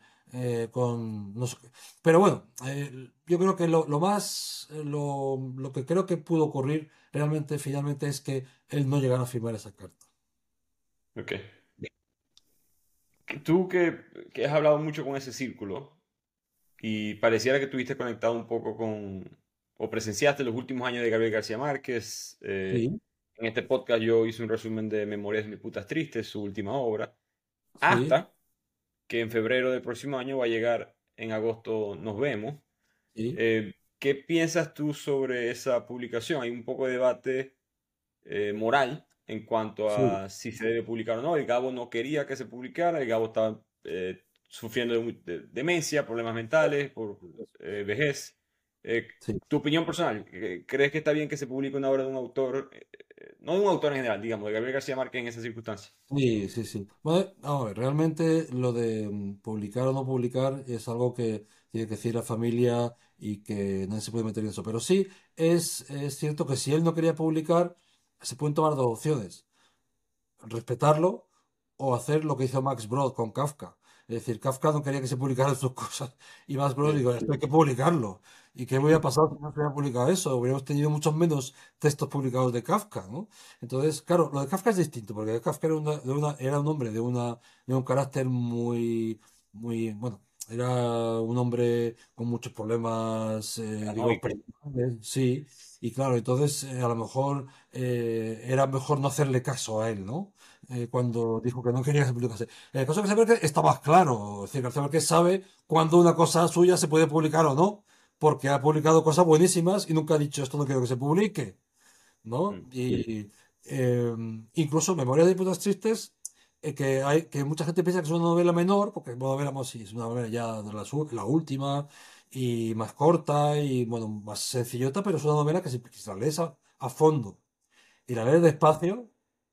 con no sé Pero bueno, yo creo que lo, lo más, lo, lo, que creo que pudo ocurrir realmente finalmente es que él no llegara a firmar esa carta. Ok. Tú que, que, has hablado mucho con ese círculo y pareciera que estuviste conectado un poco con, o presenciaste los últimos años de Gabriel García Márquez. Eh, en este podcast yo hice un resumen de Memorias de mis putas tristes, su última obra, hasta que en febrero del próximo año va a llegar, en agosto nos vemos. Eh, ¿Qué piensas tú sobre esa publicación? Hay un poco de debate eh, moral en cuanto a si se debe publicar o no. El Gabo no quería que se publicara, el Gabo estaba eh, sufriendo de, demencia, problemas mentales, por vejez. Tu opinión personal, ¿crees que está bien que se publique una obra de un autor, no de un autor en general, digamos, de Gabriel García Márquez en esas circunstancias? Sí, sí, sí. Bueno, a ver, realmente lo de mm, publicar o no publicar es algo que tiene que decir la familia y que nadie se puede meter en eso. Pero sí, es, cierto que si él no quería publicar, se pueden tomar dos opciones. Respetarlo o hacer lo que hizo Max Brod con Kafka. Es decir, Kafka no quería que se publicaran sus cosas y Max Brod dijo, esto hay que publicarlo. ¿Y qué hubiera pasado si no se hubiera publicado eso? Hubiéramos tenido muchos menos textos publicados de Kafka, ¿no? Entonces, claro, lo de Kafka es distinto, porque Kafka era, era un hombre de, una, de un carácter muy, muy, bueno, era un hombre con muchos problemas, eh, sí, y claro, entonces eh, a lo mejor eh, era mejor no hacerle caso a él, ¿no? cuando dijo que no quería que se publicase. El caso de García Márquez está más claro, es decir, García Márquez sabe cuándo una cosa suya se puede publicar o no, porque ha publicado cosas buenísimas y nunca ha dicho esto no quiero que se publique, ¿no? Mm, y em, incluso Memoria de Putas Tristes que, hay, que mucha gente piensa que es una novela menor, porque una novela, más, sí, es una novela ya de la, última y más corta y bueno, más sencillota, pero es una novela que si, si la lees a, fondo y la lees despacio,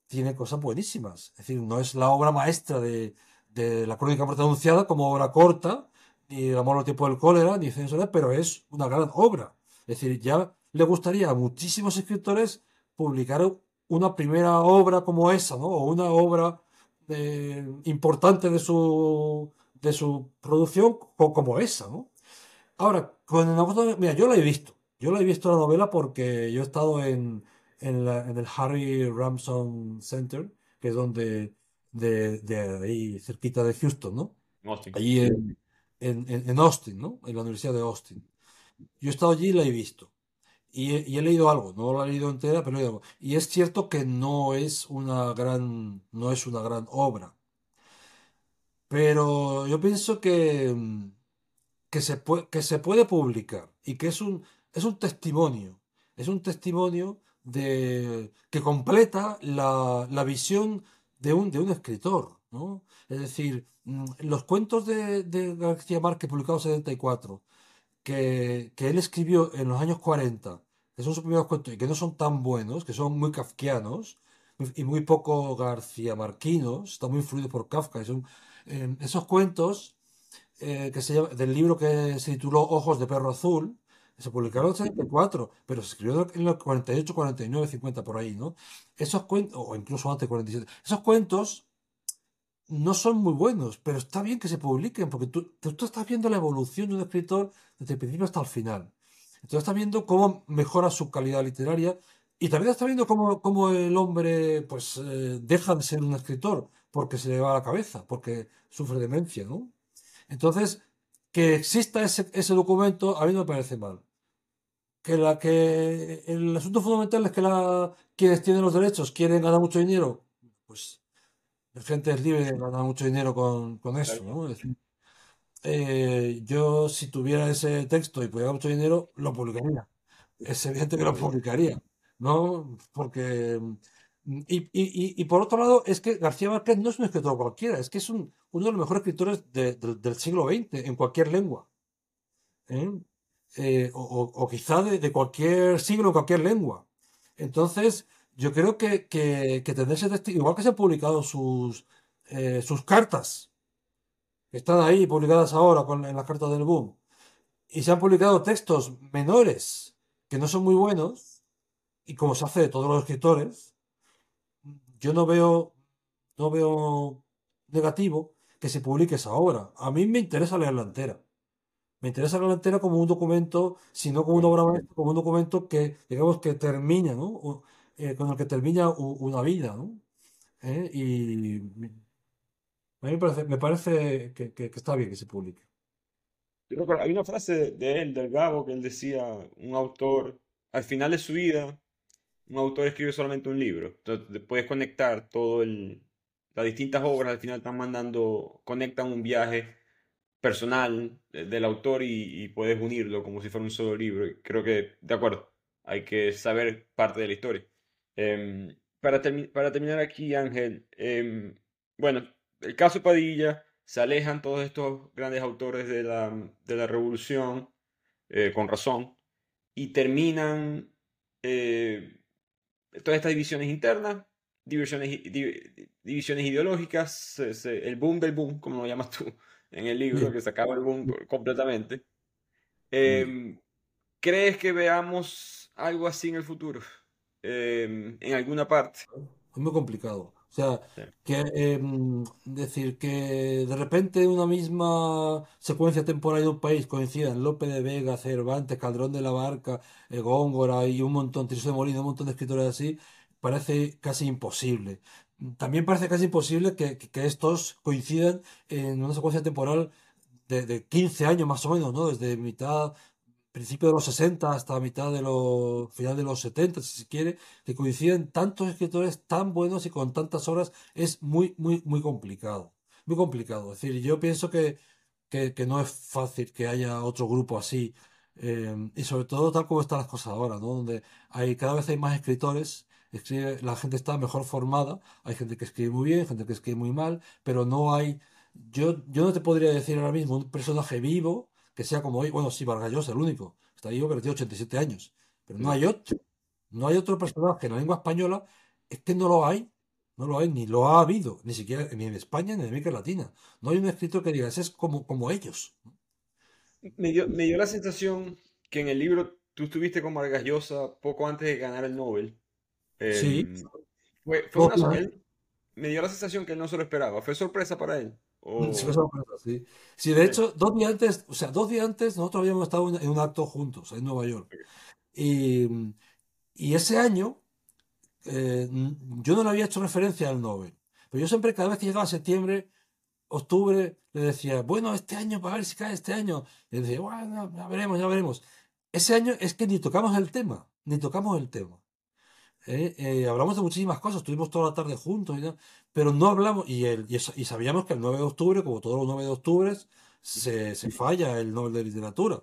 tiene cosas buenísimas. Es decir, no es la obra maestra de, de la crónica muerte anunciada como obra corta, ni El amor al tiempo del cólera, ni pero es una gran obra. Es decir, ya le gustaría a muchísimos escritores publicar una primera obra como esa, ¿no? O una obra importante de su, de su producción como esa, ¿no? Ahora, con el mira, yo la he visto. Yo la he visto la novela porque yo he estado en, en, el Harry Ramson Center, que es donde, de, ahí cerquita de Houston, ¿no? Allí en, en, Austin, ¿no? En la Universidad de Austin. Yo he estado allí y la he visto. Y he, leído algo, no lo he leído entera, pero he leído algo. Y es cierto que no es una gran, no es una gran obra. Pero yo pienso que, que, se, puede, que se puede publicar y que es un, es un testimonio. Es un testimonio de, que completa la, la visión de un, de un escritor. ¿no? Es decir, mm, los cuentos de, de García Márquez publicados en 74 que, él escribió en los años 40, que son sus primeros cuentos y que no son tan buenos, que son muy kafkianos y muy poco García Marquinos, están muy influidos por Kafka. son, eh, esos cuentos eh, que se llama, del libro que se tituló Ojos de Perro Azul, se publicaron en el 74, pero se escribió en los 48, 49, 50, por ahí, ¿no? Esos cuentos, o incluso antes, 47, esos cuentos no son muy buenos, pero está bien que se publiquen, porque tú, tú estás viendo la evolución de un escritor desde el principio hasta el final. Entonces estás viendo cómo mejora su calidad literaria y también estás viendo cómo, cómo el hombre pues eh, deja de ser un escritor porque se le va a la cabeza, porque sufre demencia, ¿no? Entonces, que exista ese, ese documento a mí no me parece mal. Que, la, que el asunto fundamental es que la, quienes tienen los derechos quieren ganar mucho dinero, pues la gente es libre de ganar mucho dinero con, con eso, ¿no? Es decir, eh, yo si tuviera ese texto y pudiera mucho dinero, lo publicaría. Es evidente que lo publicaría, ¿no? Porque... Y, y, y, por otro lado, es que García Márquez no es un escritor cualquiera, es que es un, uno de los mejores escritores de, de, del siglo XX en cualquier lengua. ¿eh? Eh, o, o, quizá de, de, cualquier siglo cualquier lengua. Entonces, yo creo que, que, que tener ese texto, igual que se han publicado sus, eh, sus cartas, que están ahí publicadas ahora con, en las cartas del boom, y se han publicado textos menores que no son muy buenos, y como se hace de todos los escritores, yo no veo, no veo negativo que se publique esa obra. A mí me interesa leerla entera. Me interesa leerla entera como un documento, sino como una obra maestra, como un documento que, digamos, que termina, ¿no? Eh, con el que termina una vida, ¿no? ¿Eh? Y a mí me parece, que, está bien que se publique. Hay una frase de él, del Gabo, que él decía, un autor, al final de su vida, un autor escribe solamente un libro. Entonces puedes conectar todo el, las distintas obras, al final están mandando, conectan un viaje personal del autor y, y, puedes unirlo como si fuera un solo libro. Creo que, de acuerdo, hay que saber parte de la historia. Eh, para, termi para, terminar aquí, Ángel, eh, bueno, el caso Padilla, se alejan todos estos grandes autores de la, de la revolución, eh, con razón, y terminan eh, todas estas divisiones internas, divisiones, divisiones ideológicas, se, se, el boom del boom, como lo llamas tú en el libro, que se acaba el boom completamente. Eh, ¿Crees que veamos algo así en el futuro? Eh, en alguna parte. Es muy complicado. O sea, sí. que eh, decir que de repente una misma secuencia temporal de un país coincidan Lope de Vega, Cervantes, Calderón de la Barca, eh, Góngora y un montón, Tirso de Molina, un montón de escritores así, parece casi imposible. También parece casi imposible que, que, que estos coincidan en una secuencia temporal de, de, 15 años más o menos, ¿no? Desde mitad, principio de los 60 hasta mitad de los, final de los 70, si se quiere, que coinciden tantos escritores tan buenos y con tantas horas, es muy, muy, muy complicado. Muy complicado. Es decir, yo pienso que, que, no es fácil que haya otro grupo así. Eh, y sobre todo tal como están las cosas ahora, ¿no? Donde hay, cada vez hay más escritores, la gente está mejor formada, hay gente que escribe muy bien, gente que escribe muy mal, pero no hay, yo, yo no te podría decir ahora mismo un personaje vivo que sea como hoy, bueno, sí, Vargas Llosa, el único, está vivo, pero tiene 87 años, pero no hay otro, no hay otro personaje en la lengua española, es que no lo hay, no lo hay, ni lo ha habido, ni siquiera ni en España ni en América Latina, no hay un escritor que diga, ese es como, como ellos. Me dio, me dio la sensación que en el libro tú estuviste con Vargas Llosa poco antes de ganar el Nobel. Eh, Sí, fue, fue una, él, me dio la sensación que él no se lo esperaba, fue sorpresa para él. Sí, O... sorpresa, sí. Sí, de hecho, dos días antes, o sea, dos días antes nosotros habíamos estado en un acto juntos en Nueva York. Y, y ese año eh, yo no le había hecho referencia al Nobel. Pero yo siempre, cada vez que llegaba septiembre, octubre, le decía, bueno, este año, para ver si cae este año. Y decía, bueno, ya veremos, ya veremos. Ese año es que ni tocamos el tema, ni tocamos el tema. ¿Eh? Eh, hablamos de muchísimas cosas, estuvimos toda la tarde juntos, y tal, pero no hablamos, y, el, y, y, sabíamos que el 9 de octubre, como todos los 9 de octubre, se, se falla el Nobel de Literatura.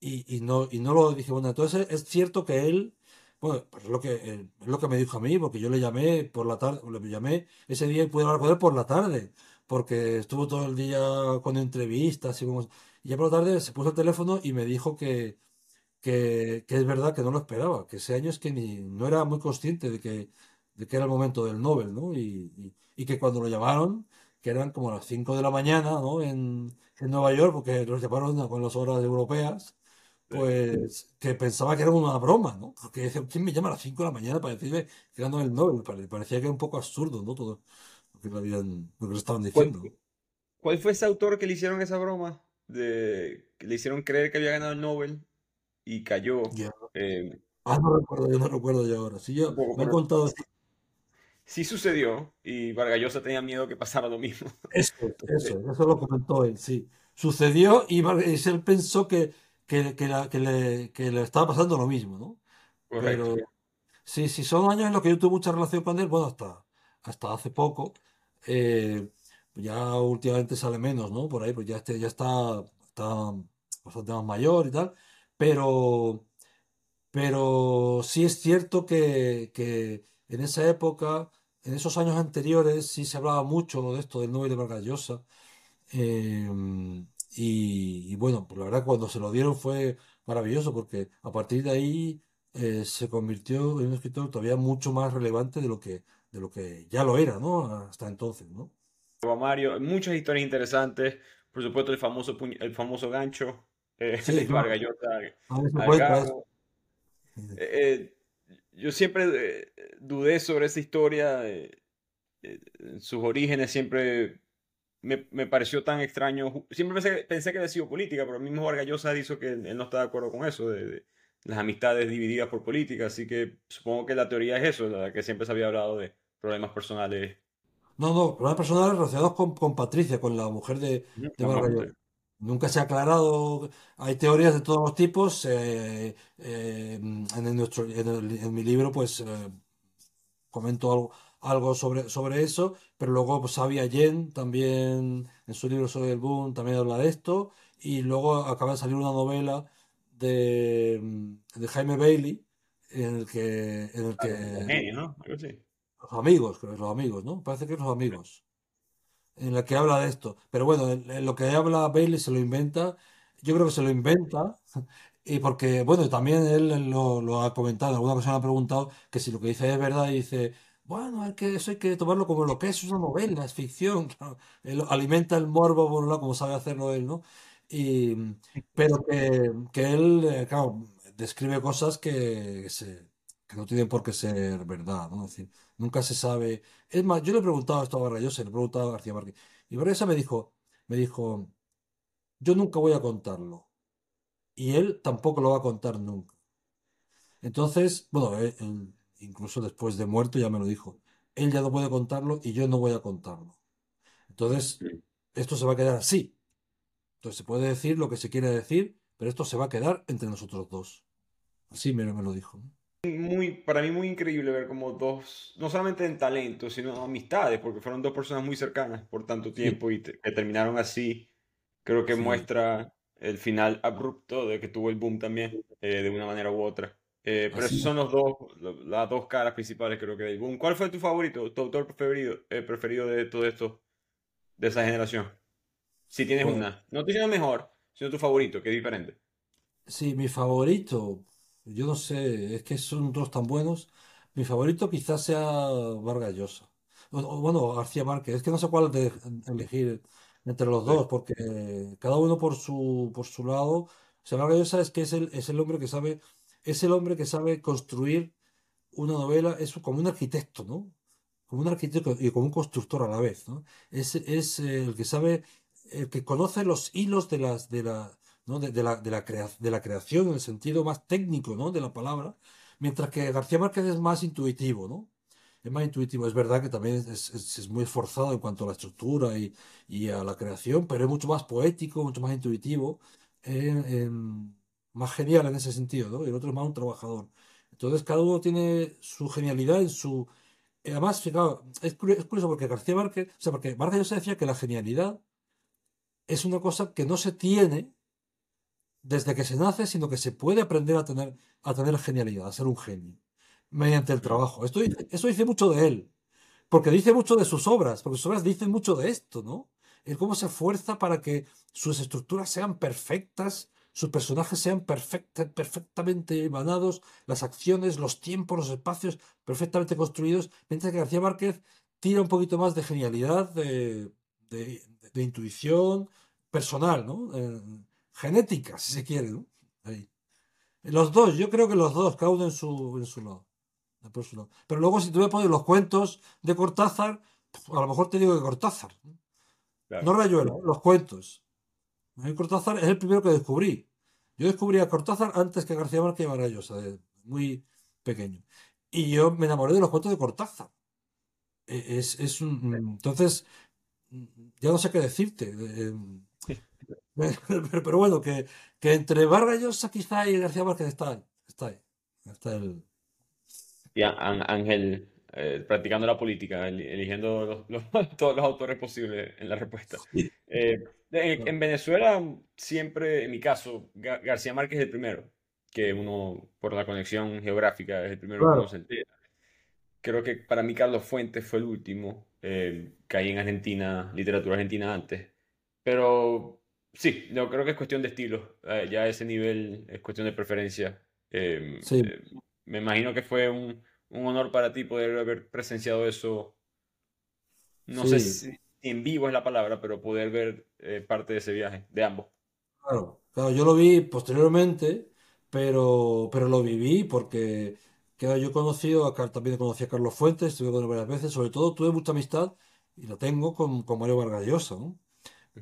Y, y, no, y no lo dije, bueno, entonces es cierto que él, bueno, pues es lo que, es lo que me dijo a mí, porque yo le llamé por la tarde, le llamé ese día y pude hablar con él por la tarde, porque estuvo todo el día con entrevistas y, como, y ya por la tarde se puso el teléfono y me dijo que, que, que, es verdad que no lo esperaba, que ese año es que ni, no era muy consciente de que, de que era el momento del Nobel, ¿no? Y, y, y que cuando lo llamaron, que eran como las 5 de la mañana, ¿no? En, en Nueva York, porque los llamaron con las horas europeas, pues que pensaba que era una broma, ¿no? Porque ¿quién me llama a las 5 de la mañana para decirme que ganó el Nobel? Parecía que era un poco absurdo, ¿no? Todo. lo que habían, lo que le estaban diciendo. ¿Cuál, cuál fue ese autor que le hicieron esa broma? De, que le hicieron creer que había ganado el Nobel y cayó. Ya. eh, Ah, no recuerdo, yo no recuerdo yo ahora. Sí, yo me han pero contado sí sucedió y Vargas Llosa tenía miedo que pasara lo mismo. eso, eso, eso lo comentó él, sí. Sucedió y él pensó que, que, que, la- que le, que le estaba pasando lo mismo, ¿no? Correcto. Pero sí, sí, son años en los que yo tuve mucha relación con él, bueno, hasta, hasta hace poco. Eh, ya últimamente sale menos, ¿no? Por ahí, pues ya, este, ya está, está bastante más mayor y tal. Pero, pero sí es cierto que, en esa época, en esos años anteriores, sí se hablaba mucho de esto del Nobel de Vargas. Eh, y, bueno, pues la verdad cuando se lo dieron fue maravilloso porque a partir de ahí eh, se convirtió en un escritor todavía mucho más relevante de lo que, de lo que ya lo era, ¿no? Hasta entonces, ¿no? Mario, muchas historias interesantes. Por supuesto, el famoso, el famoso gancho eh, Sí. Vargas Llosa Gabo. Eh, eh, yo siempre eh, dudé sobre esa historia. eh, eh, sus orígenes siempre me, me pareció tan extraño. Siempre pensé, pensé que había sido política, pero el mismo Vargas Llosa dijo que él no está de acuerdo con eso, de, de las amistades divididas por política. Así que supongo que la teoría es eso, la que siempre se había hablado de problemas personales. No, no, problemas personales relacionados con, con Patricia, con la mujer de, de Vargas. Llosa. Nunca se ha aclarado, hay teorías de todos los tipos. eh, eh, en, el nuestro, en, el- en mi libro, pues eh, comento algo, algo sobre, sobre eso, pero luego pues, Xavi Allen también, en su libro sobre el boom, también habla de esto, y luego acaba de salir una novela de, mm, de Jaime Bailey, en el que, en el que. Algo así. los amigos, creo que los amigos, ¿no? Parece que es los amigos en la que habla de esto. Pero bueno, en, en lo que habla Bailey se lo inventa. Yo creo que se lo inventa. Y porque, bueno, también él lo, ha comentado. Alguna persona ha preguntado que si lo que dice es verdad. Y dice, bueno, es que eso hay que tomarlo como lo que es, es una novela, es ficción. Él alimenta el morbo por un lado, como sabe hacerlo él, ¿no? Y, pero que, que él, eh, claro, describe cosas que, que no tienen por qué ser verdad, ¿no? Nunca se sabe. Es más, yo le he preguntado esto a Vargas le he preguntado a García Márquez. Y Vargas me dijo, me dijo, yo nunca voy a contarlo. Y él tampoco lo va a contar nunca. Entonces, bueno, él- él, incluso después de muerto ya me lo dijo. Él ya no puede contarlo y yo no voy a contarlo. Entonces, esto se va a quedar así. Entonces, se puede decir lo que se quiere decir, pero esto se va a quedar entre nosotros dos. Así me, me lo dijo. Muy, para mí muy increíble ver como dos, no solamente en talento, sino amistades, porque fueron dos personas muy cercanas por tanto Sí, tiempo y te- que terminaron así. Creo que sí, muestra el final abrupto de que tuvo el boom también, eh, de una manera u otra. Eh, pero esos son los dos, las dos caras principales creo que del boom. ¿Cuál fue tu favorito, tu autor preferido, eh, preferido de todo esto, de esa generación? Si tienes Pues, una. No te digo mejor, sino tu favorito, que es diferente. sí, mi favorito, yo no sé, es que son dos tan buenos. Mi favorito quizás sea Vargas Llosa. O, o, bueno, García Márquez. Es que no sé cuál de elegir entre los Sí. dos, porque cada uno por su, por su lado. O sea, Vargas Llosa es que es el, es el hombre que sabe, es el hombre que sabe construir una novela, es como un arquitecto, ¿no? Como un arquitecto y como un constructor a la vez, ¿no? Es, es eh, el que sabe, el que conoce los hilos de las, de la, de, la, de la creación en el sentido más técnico, ¿no? de la palabra, mientras que García Márquez es más intuitivo, ¿no? Es más intuitivo, es verdad que también es, es- muy esforzado en cuanto a la estructura y, y a la creación, pero es mucho más poético, mucho más intuitivo, más genial en ese sentido, ¿no? Y el otro es más un trabajador. Entonces cada uno tiene su genialidad en su... Además, fijaos, es curio- es curioso porque García Márquez, o sea, porque Márquez Llosa decía que la genialidad es una cosa que no se tiene desde que se nace, sino que se puede aprender a tener, a tener genialidad, a ser un genio, mediante el trabajo. Esto, eso dice mucho de él, porque dice mucho de sus obras, porque sus obras dicen mucho de esto, ¿no? El cómo se esfuerza para que sus estructuras sean perfectas, sus personajes sean perfecta- perfectamente emanados, las acciones, los tiempos, los espacios perfectamente construidos, mientras que García Márquez tira un poquito más de genialidad, de, de- de intuición personal, ¿no? Eh, genética, si se quiere, ¿no? Ahí. Los dos, yo creo que los dos, cada uno en su, en su lado. por su lado. Pero luego, si tú me pones los cuentos de Cortázar, a lo mejor te digo que Cortázar. No, Claro. no Rayuela, los cuentos. A Cortázar es el primero que descubrí. Yo descubrí a Cortázar antes que García Márquez y de muy pequeño. Y yo me enamoré de los cuentos de Cortázar. E- Es, es un- entonces, ya no sé qué decirte. Pero, pero bueno, que, que entre Vargas Llosa quizá y García Márquez está ahí. Está ahí. Está el... Y Ángel eh, practicando la política, el- eligiendo los- los- todos los autores posibles en la respuesta. Eh, en, en Venezuela, siempre, en mi caso, Ga- García Márquez es el primero, que uno, por la conexión geográfica, es el primero que Claro. uno se entera. Creo que para mí Carlos Fuentes fue el último. eh, caí en Argentina, literatura argentina antes. Pero sí, yo creo que es cuestión de estilo. eh, ya a ese nivel es cuestión de preferencia. Eh, Sí. eh, me imagino que fue un, un honor para ti poder haber presenciado eso. No sé Sí. si en vivo es la palabra, pero poder ver eh, parte de ese viaje, de ambos. Claro, claro, yo lo vi posteriormente, pero, pero lo viví porque claro, yo he conocido, a, también conocí a Carlos Fuentes, estuve con él varias veces, sobre todo tuve mucha amistad, y la tengo con, con Mario Vargas Llosa, ¿no?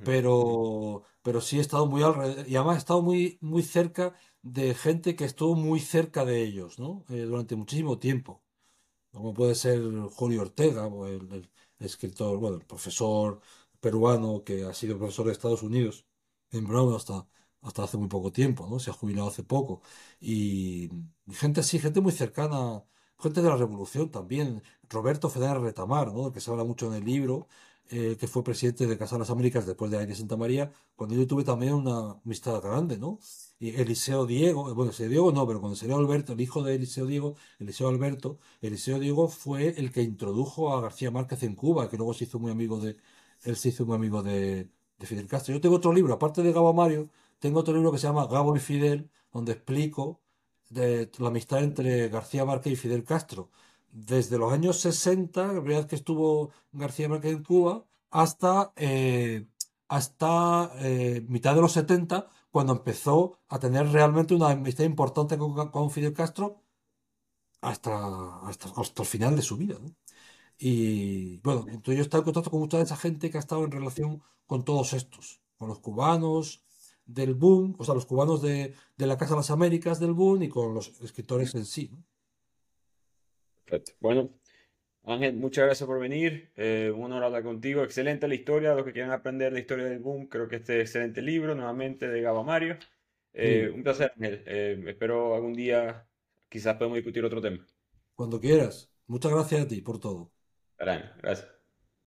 Pero, pero sí he estado muy alrededor, y además he estado muy, muy cerca de gente que estuvo muy cerca de ellos, ¿no? Eh, durante muchísimo tiempo como puede ser Julio Ortega, el, el escritor, bueno, el profesor peruano que ha sido profesor de Estados Unidos en Brown hasta, hasta hace muy poco tiempo, ¿no? Se ha jubilado hace poco. Y, y gente así, gente muy cercana, gente de la Revolución también. Roberto Fernández Retamar, ¿no? Del que se habla mucho en el libro, eh, que fue presidente de Casa de las Américas después de Aire Santa María, cuando yo tuve también una amistad grande, ¿no? Y Eliseo Diego, eh, bueno, Eliseo Diego no, pero con Eliseo Alberto, el hijo de Eliseo Diego, Eliseo Alberto, Eliseo Diego fue el que introdujo a García Márquez en Cuba, que luego se hizo muy amigo de, él se hizo muy amigo de, de Fidel Castro. Yo tengo otro libro, aparte de Gabo Mario, tengo otro libro que se llama Gabo y Fidel, donde explico de la amistad entre García Márquez y Fidel Castro. Desde los años 60, la primera vez que estuvo García Márquez en Cuba, hasta, eh, hasta eh, mitad de los 70, cuando empezó a tener realmente una amistad importante con, con Fidel Castro, hasta, hasta, hasta el final de su vida. ¿no? Y bueno, entonces yo he estado en contacto con mucha de esa gente que ha estado en relación con todos estos, con los cubanos del boom, o sea, los cubanos de, de la Casa de las Américas del boom y con los escritores en sí. ¿no? Perfecto. Bueno, Ángel, muchas gracias por venir. Eh, un honor hablar contigo. Excelente la historia. Los que quieran aprender la historia del boom, creo que este excelente libro, nuevamente, de Gabo Mario. Eh, Sí. un placer, Ángel. Eh, espero algún día quizás podamos discutir otro tema. Cuando quieras. Muchas gracias a ti por todo. Gracias.